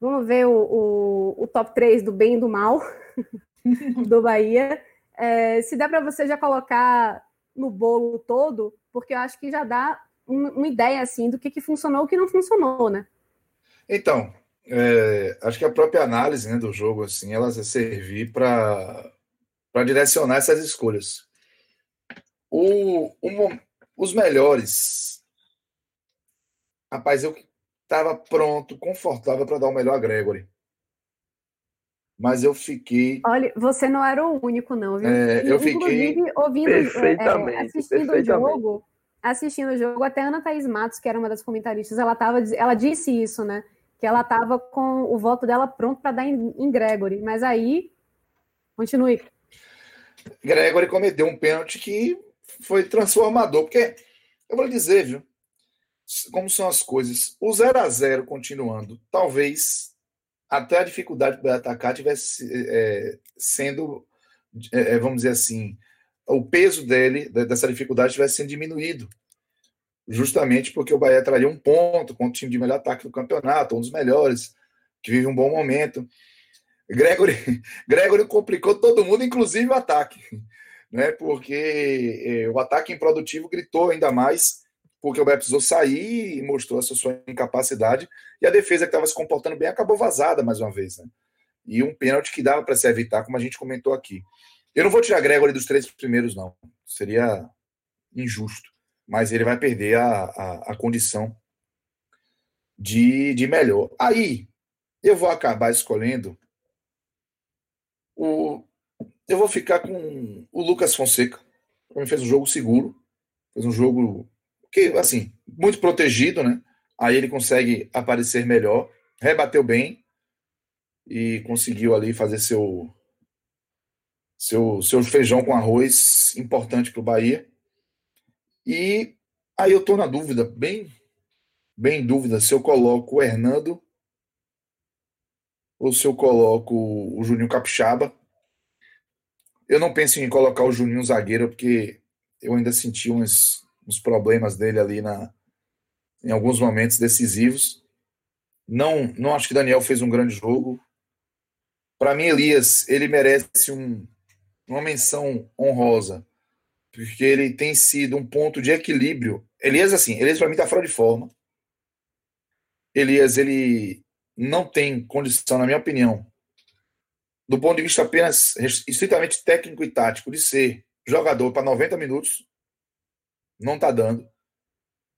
[SPEAKER 1] vamos ver o, o, o top 3 do bem e do mal do Bahia. É, se der para você já colocar no bolo todo, porque eu acho que já dá uma ideia assim do que, que funcionou e o que não funcionou, né?
[SPEAKER 2] Então, é, acho que a própria análise né, do jogo assim, ela vai servir para direcionar essas escolhas. O, o, os melhores, rapaz, eu estava pronto, confortável para dar o melhor a Gregory. Mas eu fiquei.
[SPEAKER 1] Olha, você não era o único, não, viu?
[SPEAKER 2] É, eu fiquei.
[SPEAKER 1] Inclusive, ouvindo, é, assistindo o jogo, assistindo o jogo, até a Ana Thaís Matos, que era uma das comentaristas, ela, tava, ela disse isso, né? Que ela estava com o voto dela pronto para dar em, em, Gregory. Mas aí, continue.
[SPEAKER 2] Gregory cometeu um pênalti que foi transformador, porque eu vou dizer, viu? Como são as coisas. O 0 a 0 continuando, talvez até a dificuldade para atacar tivesse é, sendo, é, vamos dizer assim, o peso dele, dessa dificuldade, tivesse sendo diminuído. Justamente porque o Bahia traria um ponto com o time de melhor ataque do campeonato, um dos melhores, que vive um bom momento. Gregory, Gregory complicou todo mundo, inclusive o ataque, né? Porque é, o ataque improdutivo gritou ainda mais, porque o Bahia precisou sair e mostrou a sua incapacidade, e a defesa que estava se comportando bem acabou vazada mais uma vez, né? E um pênalti que dava para se evitar, como a gente comentou aqui. Eu não vou tirar Gregory dos três primeiros, não. Seria injusto. Mas ele vai perder a, a, a condição de, de melhor. Aí, eu vou acabar escolhendo o. Eu vou ficar com o Lucas Fonseca. Ele fez um jogo seguro. Fez um jogo que, assim, muito protegido, né? Aí ele consegue aparecer melhor. Rebateu bem e conseguiu ali fazer seu, seu, seu feijão com arroz importante para o Bahia. E aí eu estou na dúvida, bem, bem em dúvida, se eu coloco o Hernando ou se eu coloco o Juninho Capixaba. Eu não penso em colocar o Juninho zagueiro, porque eu ainda senti uns, uns problemas dele ali na, em alguns momentos decisivos. Não, não acho que Daniel fez um grande jogo. Para mim, Elias, ele merece um, uma menção honrosa, porque ele tem sido um ponto de equilíbrio. Elias, assim, Elias para mim está fora de forma. Elias, ele não tem condição, na minha opinião, do ponto de vista apenas estritamente técnico e tático, de ser jogador para 90 minutos. Não está dando.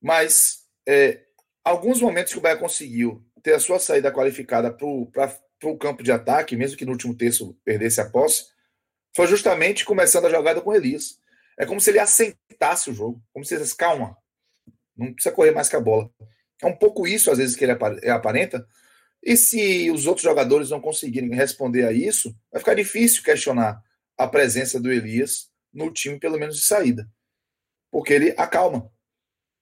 [SPEAKER 2] Mas é, alguns momentos que o Bahia conseguiu ter a sua saída qualificada para o campo de ataque, mesmo que no último terço perdesse a posse, foi justamente começando a jogada com Elias. É como se ele assentasse o jogo, como se ele dissesse, calma, não precisa correr mais que a bola. É um pouco isso, às vezes, que ele aparenta. E se os outros jogadores não conseguirem responder a isso, vai ficar difícil questionar a presença do Elias no time, pelo menos de saída. Porque ele acalma.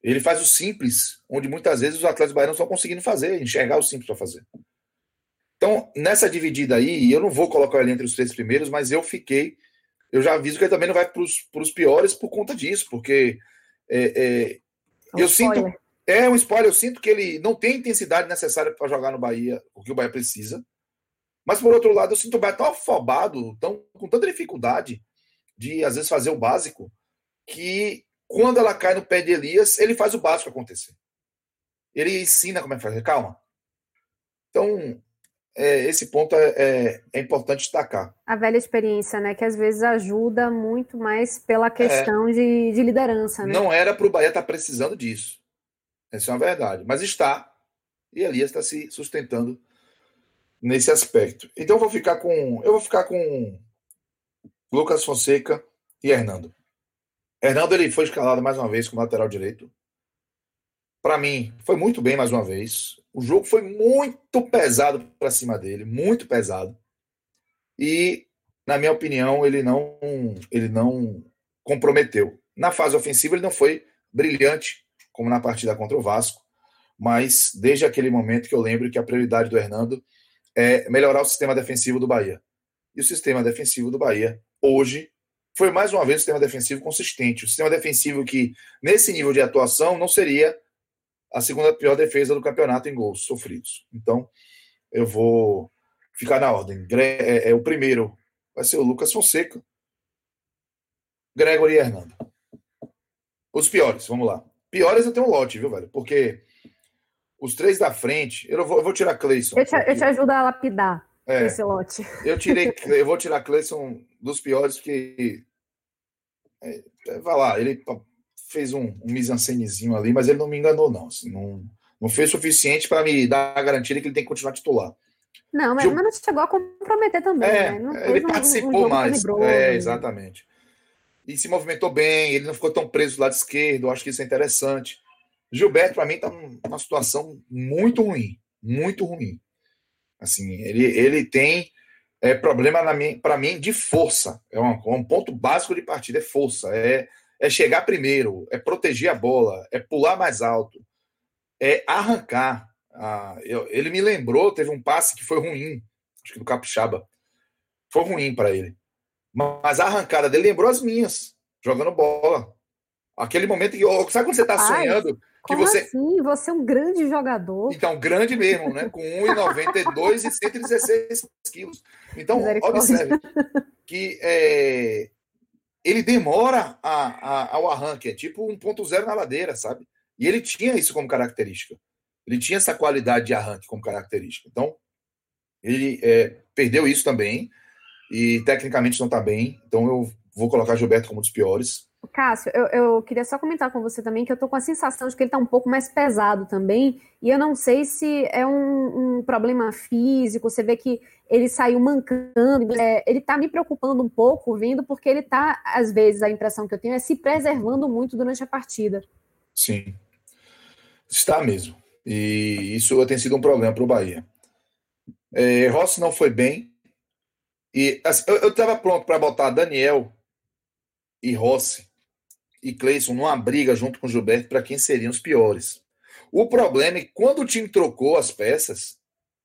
[SPEAKER 2] Ele faz o simples, onde muitas vezes os atletas baianos estão conseguindo fazer, enxergar o simples para fazer. Então, nessa dividida aí, eu não vou colocar ele entre os três primeiros, mas eu fiquei. Eu já aviso que ele também não vai para os piores por conta disso, porque é, é, é um eu spoiler. sinto. É um spoiler, eu sinto que ele não tem a intensidade necessária para jogar no Bahia, o que o Bahia precisa. Mas, por outro lado, eu sinto o Bahia tão afobado, tão, com tanta dificuldade de, às vezes, fazer o básico, que quando ela cai no pé de Elias, ele faz o básico acontecer. Ele ensina como é que fazer. Calma. Então, é, esse ponto é, é, é, importante destacar.
[SPEAKER 1] A velha experiência, né? Que às vezes ajuda muito mais pela questão de, de, liderança. Né?
[SPEAKER 2] Não era para o Bahia estar tá precisando disso. Essa é uma verdade. Mas está. E Elias está se sustentando nesse aspecto. Então eu vou ficar com. Eu vou ficar com Lucas Fonseca e Hernando. Hernando ele foi escalado mais uma vez como lateral direito. Para mim, foi muito bem mais uma vez. O jogo foi muito pesado para cima dele, muito pesado. E, na minha opinião, ele não, ele não comprometeu. Na fase ofensiva, ele não foi brilhante, como na partida contra o Vasco, mas desde aquele momento que eu lembro que a prioridade do Hernando é melhorar o sistema defensivo do Bahia. E o sistema defensivo do Bahia, hoje, foi mais uma vez um sistema defensivo consistente. O sistema defensivo que, nesse nível de atuação, não seria a segunda pior defesa do campeonato em gols sofridos. Então, eu vou ficar na ordem. É, é, o primeiro vai ser o Lucas Fonseca, Gregory e Hernando. Os piores, vamos lá. Piores eu tenho um lote, viu, velho? Porque os três da frente, eu vou, eu vou tirar Cleison.
[SPEAKER 1] Eu te, eu te ajudo a lapidar é, esse lote.
[SPEAKER 2] Eu tirei, eu vou tirar Cleison dos piores, que. É, é, vai lá, ele fez um, um mise-en-scenezinho ali, mas ele não me enganou, não. Assim, não, não fez suficiente para me dar a garantia que ele tem que continuar titular.
[SPEAKER 1] Não, mas, mas não chegou a comprometer também.
[SPEAKER 2] É,
[SPEAKER 1] né?
[SPEAKER 2] ele participou um, um mais. É, exatamente. E se movimentou bem, ele não ficou tão preso do lado esquerdo, eu acho que isso é interessante. Gilberto, para mim, está numa situação muito ruim. Muito ruim. Assim, ele, ele tem é, problema para mim de força. É um, um, ponto básico de partida, é força. É, é chegar primeiro, é proteger a bola, é pular mais alto, é arrancar. Ah, eu, ele me lembrou, teve um passe que foi ruim, acho que do Capixaba. Foi ruim para ele. Mas a arrancada dele lembrou as minhas, jogando bola. Aquele momento que. Sabe quando você está sonhando? Que
[SPEAKER 1] Como
[SPEAKER 2] você...
[SPEAKER 1] assim? Você é um grande jogador.
[SPEAKER 2] Então, grande mesmo, né? Com 1,92 e 116 quilos. Então, observe que é, ele demora a, a, ao arranque, é tipo 1.0 na ladeira, sabe? E ele tinha isso como característica. Ele tinha essa qualidade de arranque como característica. Então, ele é, perdeu isso também e tecnicamente não está bem. Então, eu vou colocar Gilberto como um dos piores.
[SPEAKER 1] Cássio, eu, eu, queria só comentar com você também que eu tô com a sensação de que ele tá um pouco mais pesado também, e eu não sei se é um, um problema físico, você vê que ele saiu mancando, é, ele tá me preocupando um pouco vindo, porque ele tá, às vezes, a impressão que eu tenho é se preservando muito durante a partida.
[SPEAKER 2] Sim, está mesmo, e isso tem sido um problema para o Bahia. É, Rossi não foi bem, e assim, eu estava pronto para botar Daniel e Rossi e Cleison numa briga junto com o Gilberto para quem seriam os piores. O problema é que quando o time trocou as peças,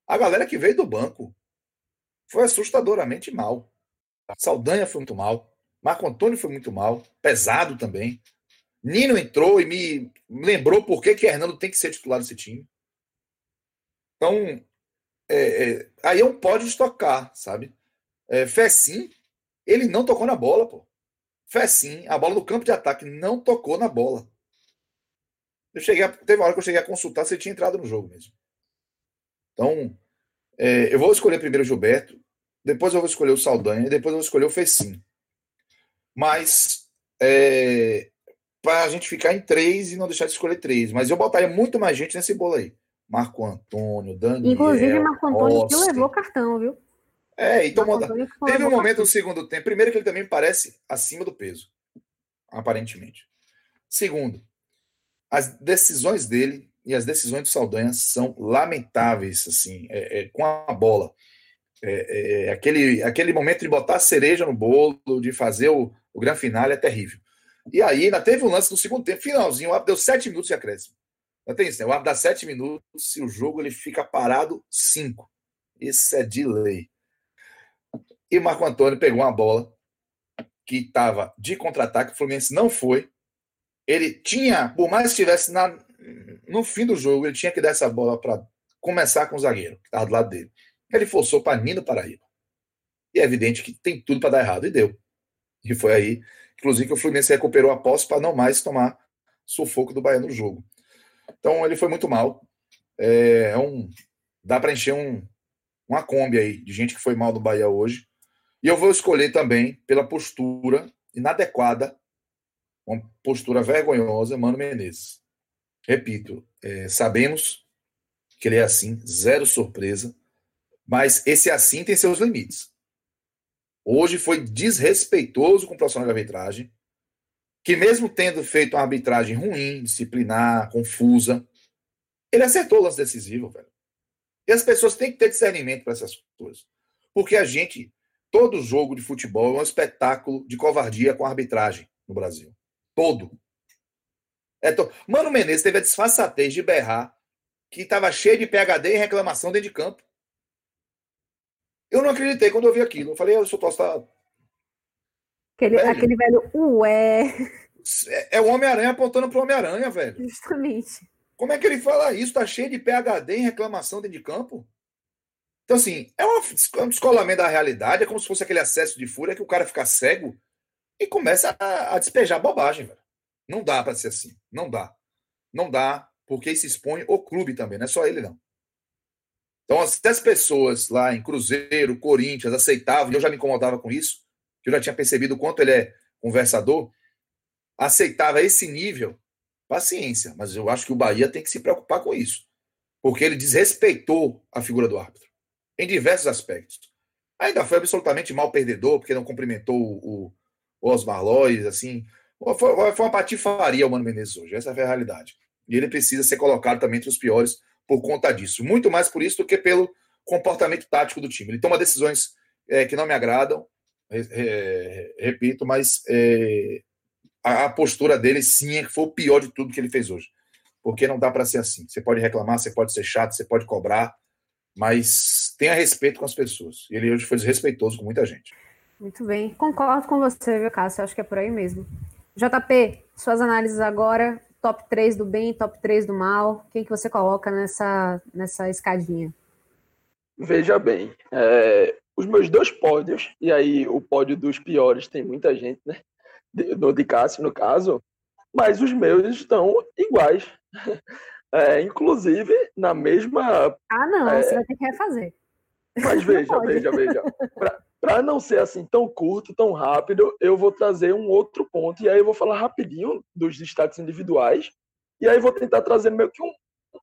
[SPEAKER 2] a galera que veio do banco foi assustadoramente mal. Saldanha foi muito mal, Marco Antônio foi muito mal, pesado também. Nino entrou e me lembrou por que, que Hernando tem que ser titular desse time. Então, é, é, aí é um pode estocar, sabe? É, Fecim, ele não tocou na bola, pô. Fé sim, a bola do campo de ataque não tocou na bola. Eu cheguei a, teve uma hora que eu cheguei a consultar se ele tinha entrado no jogo mesmo. Então, é, eu vou escolher primeiro o Gilberto, depois eu vou escolher o Saldanha, depois eu vou escolher o Fecim. Mas, é, para a gente ficar em três e não deixar de escolher três. Mas eu botaria muito mais gente nesse bolo aí. Marco Antônio, Daniel.
[SPEAKER 1] Inclusive, Marco Antônio que levou cartão, viu?
[SPEAKER 2] É, então teve um momento no segundo tempo. Primeiro, que ele também parece acima do peso, aparentemente. Segundo, as decisões dele e as decisões do Saldanha são lamentáveis, assim, é, é, com a bola. É, é, aquele, aquele momento de botar a cereja no bolo, de fazer o, o grande final é terrível. E aí, ainda teve um lance no segundo tempo, finalzinho, o Abdo deu sete minutos de acréscimo. Tem isso, né? O Abdo dá sete minutos, e o jogo ele fica parado cinco. Isso é de lei. E Marco Antônio pegou uma bola que estava de contra-ataque, o Fluminense não foi. Ele tinha, por mais que estivesse na, no fim do jogo, ele tinha que dar essa bola para começar com o zagueiro, que estava do lado dele. Ele forçou para Nino Paraíba. E é evidente que tem tudo para dar errado, e deu. E foi aí, inclusive, que o Fluminense recuperou a posse para não mais tomar sufoco do Bahia no jogo. Então, ele foi muito mal. É, é um, dá para encher um, uma Kombi aí de gente que foi mal do Bahia hoje. E eu vou escolher também, pela postura inadequada, uma postura vergonhosa, Mano Menezes. Repito, é, sabemos que ele é assim, zero surpresa. Mas esse assim tem seus limites. Hoje foi desrespeitoso com o profissional de arbitragem, que mesmo tendo feito uma arbitragem ruim, disciplinar, confusa, ele acertou o lance decisivo, velho. E as pessoas têm que ter discernimento para essas coisas. Porque a gente, todo jogo de futebol é um espetáculo de covardia com a arbitragem no Brasil. Todo. É to... Mano Menezes teve a disfarçatez de berrar que estava cheio de PHD e reclamação dentro de campo. Eu não acreditei quando eu vi aquilo. Eu falei, eu sou tostado.
[SPEAKER 1] Aquele velho. aquele velho ué.
[SPEAKER 2] É, é o Homem-Aranha apontando pro Homem-Aranha, velho.
[SPEAKER 1] Justamente.
[SPEAKER 2] Como é que ele fala isso? Tá cheio de PHD em reclamação dentro de campo? Então, assim, é um descolamento da realidade, é como se fosse aquele acesso de fúria que o cara fica cego e começa a, a despejar bobagem, velho. Não dá para ser assim. Não dá. Não dá, porque se expõe o clube também, não é só ele, não. Então, se as pessoas lá em Cruzeiro, Corinthians aceitavam, e eu já me incomodava com isso, que eu já tinha percebido o quanto ele é conversador, aceitava esse nível, paciência. Mas eu acho que o Bahia tem que se preocupar com isso. Porque ele desrespeitou a figura do árbitro, em diversos aspectos. Ainda foi absolutamente mal perdedor, porque não cumprimentou o, o Osmar Lois, assim. Foi, foi uma patifaria o Mano Menezes hoje, essa é a realidade. E ele precisa ser colocado também entre os piores por conta disso. Muito mais por isso do que pelo comportamento tático do time. Ele toma decisões é, que não me agradam, é, repito, mas é, a, a, postura dele sim é que foi o pior de tudo que ele fez hoje. Porque não dá para ser assim. Você pode reclamar, você pode ser chato, você pode cobrar, mas tenha respeito com as pessoas. Ele hoje foi desrespeitoso com muita gente.
[SPEAKER 1] Muito bem, concordo com você, viu, Cássio? Acho que é por aí mesmo. JP, suas análises agora, top 3 do bem, top 3 do mal. Quem que você coloca nessa, nessa escadinha?
[SPEAKER 3] Veja bem, é, os meus dois pódios, e aí o pódio dos piores tem muita gente, né? No de Cássio, no caso, mas os meus estão iguais. É, inclusive, na mesma.
[SPEAKER 1] Ah, não, é, você vai ter que refazer.
[SPEAKER 3] Mas veja, veja, veja. Para não ser assim tão curto, tão rápido, eu vou trazer um outro ponto. E aí eu vou falar rapidinho dos destaques individuais. E aí vou tentar trazer meio que um,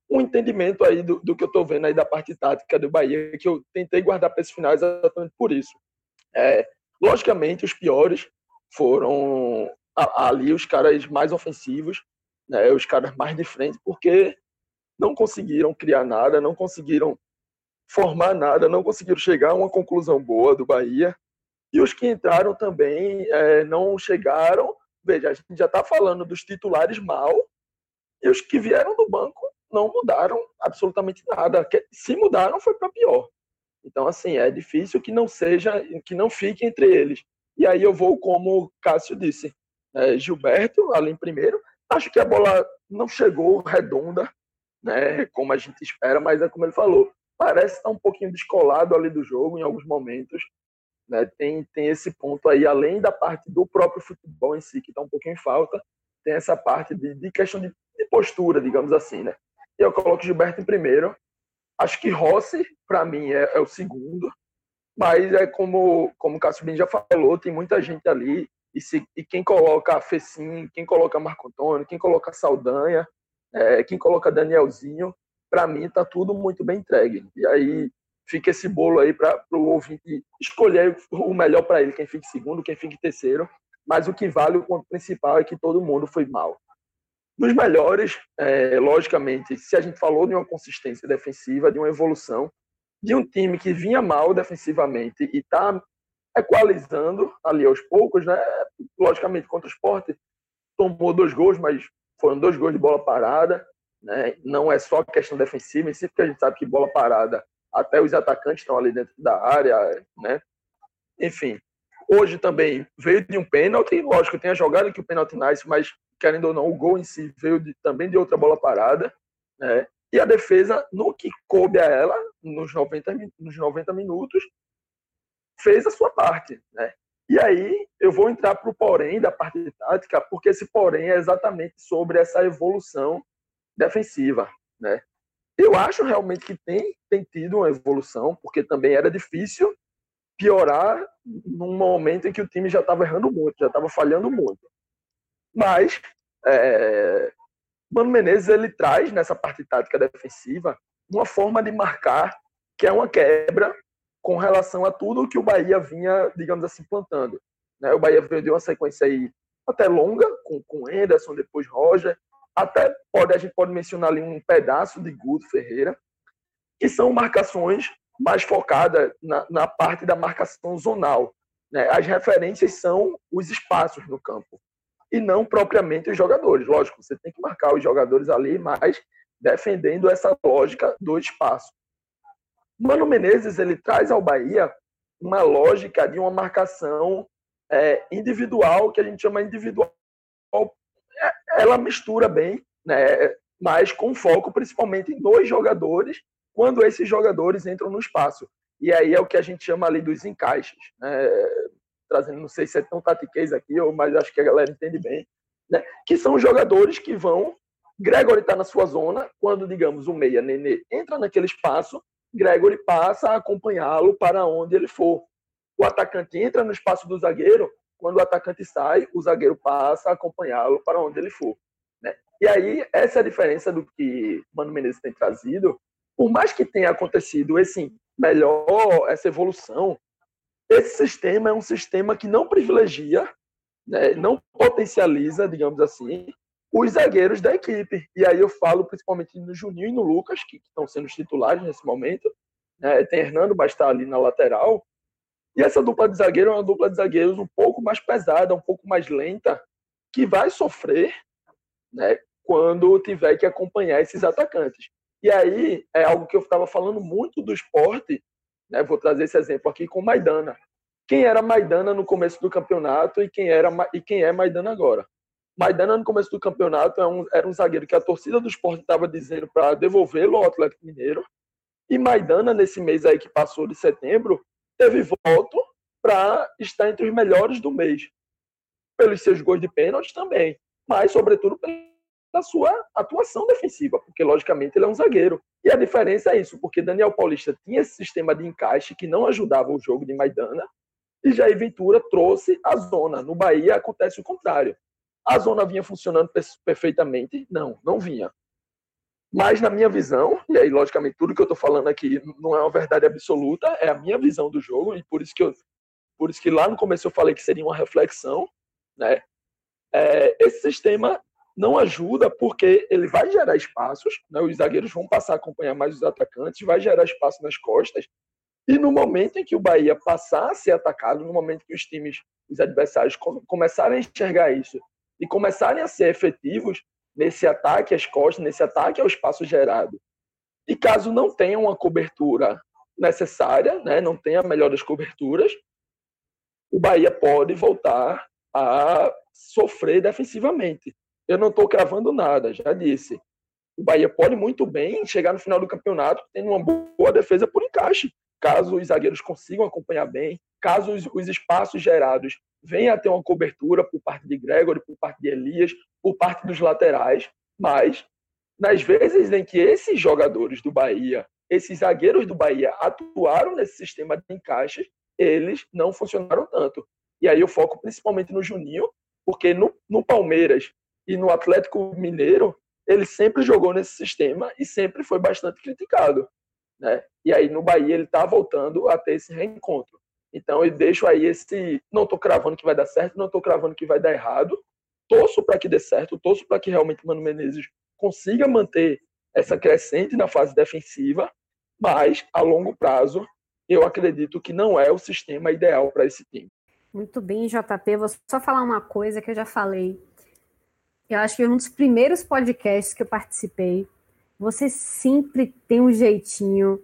[SPEAKER 3] um entendimento aí do, do que eu estou vendo aí da parte tática do Bahia, que eu tentei guardar para esse final exatamente por isso. É, logicamente, os piores foram ali os caras mais ofensivos, né, os caras mais de frente, porque não conseguiram criar nada, não conseguiram formar nada, não conseguiram chegar a uma conclusão boa do Bahia. E os que entraram também é, não chegaram. Veja, a gente já está falando dos titulares mal, e os que vieram do banco não mudaram absolutamente nada. Se mudaram, foi para pior. Então, assim, é difícil que não seja, que não fique entre eles. E aí eu vou, como o Cássio disse, é, Gilberto, ali em primeiro. Acho que a bola não chegou redonda, né, como a gente espera, mas é como ele falou parece estar um pouquinho descolado ali do jogo em alguns momentos. Né? Tem, tem esse ponto aí, além da parte do próprio futebol em si, que está um pouquinho em falta, tem essa parte de, de questão de, de, postura, digamos assim. Né? Eu coloco Gilberto em primeiro. Acho que Rossi, para mim, é, é, o segundo. Mas é como, como o Cássio Bin já falou, tem muita gente ali. E, se, e quem coloca Fecim, quem coloca Marco Antônio, quem coloca Saldanha, é, quem coloca Danielzinho, para mim está tudo muito bem entregue. E aí fica esse bolo aí para o ouvinte escolher o melhor para ele, quem fique segundo, quem fique terceiro. Mas o que vale, o ponto principal é que todo mundo foi mal. Nos melhores, é, logicamente, se a gente falou de uma consistência defensiva, de uma evolução, de um time que vinha mal defensivamente e está equalizando ali aos poucos, né? Logicamente, contra o esporte, tomou dois gols, mas foram dois gols de bola parada. Né? Não é só questão defensiva, em si, a gente sabe que bola parada, até os atacantes estão ali dentro da área, né? Enfim, hoje também veio de um pênalti, lógico, tem a jogada que o pênalti nasce, mas querendo ou não, o gol em si veio de, também de outra bola parada, né? E a defesa, no que coube a ela, nos 90, nos 90 minutos, fez a sua parte, né? E aí eu vou entrar para o porém da parte tática, porque esse porém é exatamente sobre essa evolução defensiva, né? Eu acho realmente que tem, tem tido uma evolução, porque também era difícil piorar num momento em que o time já estava errando muito, já estava falhando muito. Mas é, Mano Menezes ele traz nessa parte tática defensiva uma forma de marcar que é uma quebra com relação a tudo que o Bahia vinha, digamos assim, plantando. Né? O Bahia veio de uma sequência aí até longa, com, com Anderson, depois Roger, até pode, a gente pode mencionar ali um pedaço de Guto Ferreira, que são marcações mais focadas na, na parte da marcação zonal. Né? As referências são os espaços no campo e não propriamente os jogadores. Lógico, você tem que marcar os jogadores ali, mas defendendo essa lógica do espaço. Mano Menezes ele traz ao Bahia uma lógica de uma marcação é, individual que a gente chama individual. Ela mistura bem, né? Mas com foco principalmente dois jogadores quando esses jogadores entram no espaço. E aí é o que a gente chama ali dos encaixes. Né? Trazendo, não sei se é tão tatiquez aqui, mas acho que a galera entende bem. Né? Que são jogadores que vão. Gregory está na sua zona, quando, digamos, o meia Nenê entra naquele espaço, Gregory passa a acompanhá-lo para onde ele for. O atacante entra no espaço do zagueiro, quando o atacante sai, o zagueiro passa a acompanhá-lo para onde ele for. Né? E aí, essa é a diferença do que Mano Menezes tem trazido. Por mais que tenha acontecido esse melhor, essa evolução, esse sistema é um sistema que não privilegia, né, não potencializa, digamos assim, os zagueiros da equipe. E aí eu falo principalmente no Juninho e no Lucas, que estão sendo os titulares nesse momento. Né? Tem Hernando, mas está ali na lateral. E essa dupla de zagueiro é uma dupla de zagueiros um pouco mais pesada, um pouco mais lenta, que vai sofrer né, quando tiver que acompanhar esses atacantes. E aí é algo que eu estava falando muito do esporte, né? vou trazer esse exemplo aqui com Maidana. Quem era Maidana no começo do campeonato e quem, era, e quem é Maidana agora? Maidana, no começo do campeonato, era é um, era um zagueiro que a torcida do esporte estava dizendo para devolvê-lo ao Atlético Mineiro. E Maidana, nesse mês aí que passou de setembro, teve voto para estar entre os melhores do mês. Pelos seus gols de pênalti também, mas, sobretudo, pela sua atuação defensiva, porque, logicamente, ele é um zagueiro. E a diferença é isso, porque Daniel Paulista tinha esse sistema de encaixe que não ajudava o jogo de Maidana, e Jair Ventura trouxe a zona. No Bahia acontece o contrário. A zona vinha funcionando perfeitamente? Não, não vinha. Mas, na minha visão, e aí, logicamente, tudo que eu estou falando aqui não é uma verdade absoluta, é a minha visão do jogo, e por isso que, eu, por isso que lá no começo eu falei que seria uma reflexão, né? É, esse sistema não ajuda porque ele vai gerar espaços, né? os zagueiros vão passar a acompanhar mais os atacantes, vai gerar espaço nas costas, e no momento em que o Bahia passar a ser atacado, no momento que os times, os adversários começarem a enxergar isso e começarem a ser efetivos nesse ataque às costas, nesse ataque ao espaço gerado. E caso não tenha uma cobertura necessária, né, não tenha a melhor das coberturas, o Bahia pode voltar a sofrer defensivamente. Eu não estou cravando nada, já disse. O Bahia pode muito bem chegar no final do campeonato tendo uma boa defesa por encaixe, caso os zagueiros consigam acompanhar bem, caso os, os espaços gerados venha a ter uma cobertura por parte de Gregory, por parte de Elias, por parte dos laterais, mas nas vezes em que esses jogadores do Bahia, esses zagueiros do Bahia atuaram nesse sistema de encaixe, eles não funcionaram tanto. E aí eu foco principalmente no Juninho, porque no, no Palmeiras e no Atlético Mineiro, ele sempre jogou nesse sistema e sempre foi bastante criticado. Né? E aí no Bahia ele está voltando a ter esse reencontro. Então eu deixo aí esse. Não estou cravando que vai dar certo, não estou cravando que vai dar errado. Torço para que dê certo, torço para que realmente Mano Menezes consiga manter essa crescente na fase defensiva, mas a longo prazo eu acredito que não é o sistema ideal para esse time.
[SPEAKER 1] Muito bem, JP. Vou só falar uma coisa que eu já falei. Eu acho que um dos primeiros podcasts que eu participei, você sempre tem um jeitinho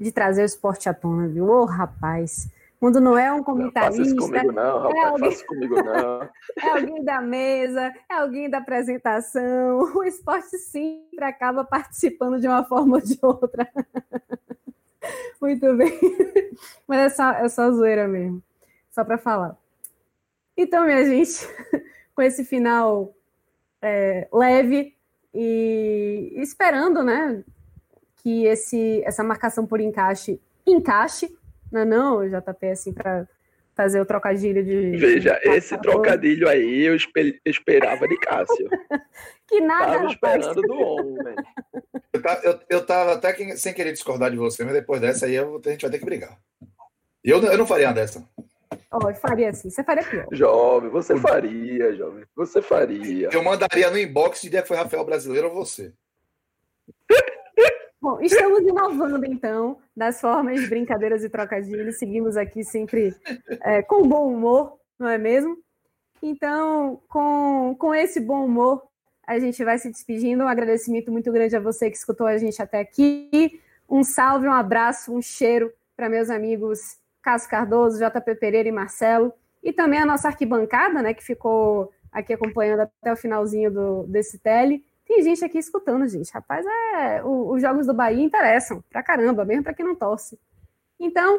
[SPEAKER 1] de trazer o esporte à tona, viu? Ô, rapaz. Quando não é um comentarista. Não faça isso
[SPEAKER 3] comigo, não, rapaz. É alguém... Faça comigo, não.
[SPEAKER 1] é alguém da mesa, é alguém da apresentação. O esporte sempre acaba participando de uma forma ou de outra. Muito bem. Mas é só, é só zoeira mesmo. Só para falar. Então, minha gente, com esse final é, leve e esperando, né, que esse, essa marcação por encaixe encaixe, não, é não, JP, assim, para fazer o trocadilho de.
[SPEAKER 3] Veja, de esse trocadilho aí eu esperava de Cássio.
[SPEAKER 1] que nada,
[SPEAKER 3] Tava esperando do homem.
[SPEAKER 2] Eu, eu, eu tava até que, sem querer discordar de você, mas depois dessa aí eu, a gente vai ter que brigar. Eu, eu não faria uma dessa.
[SPEAKER 1] Oh, faria assim, você faria pior.
[SPEAKER 3] Jovem, você faria, jovem. Você faria.
[SPEAKER 2] Eu mandaria no inbox se der foi Rafael Brasileiro ou você.
[SPEAKER 1] Bom, estamos inovando então das formas de brincadeiras e trocadilhos. Seguimos aqui sempre é, com bom humor, não é mesmo? Então, com, com esse bom humor, a gente vai se despedindo. Um agradecimento muito grande a você que escutou a gente até aqui. Um salve, um abraço, um cheiro para meus amigos Cássio Cardoso, JP Pereira e Marcelo. E também a nossa arquibancada, né, que ficou aqui acompanhando até o finalzinho do, desse tele. Tem gente aqui escutando, gente. Rapaz, é, o, os jogos do Bahia interessam pra caramba, mesmo para quem não torce. Então,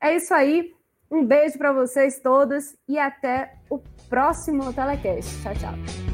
[SPEAKER 1] é isso aí. Um beijo para vocês todas e até o próximo telecast. Tchau, tchau.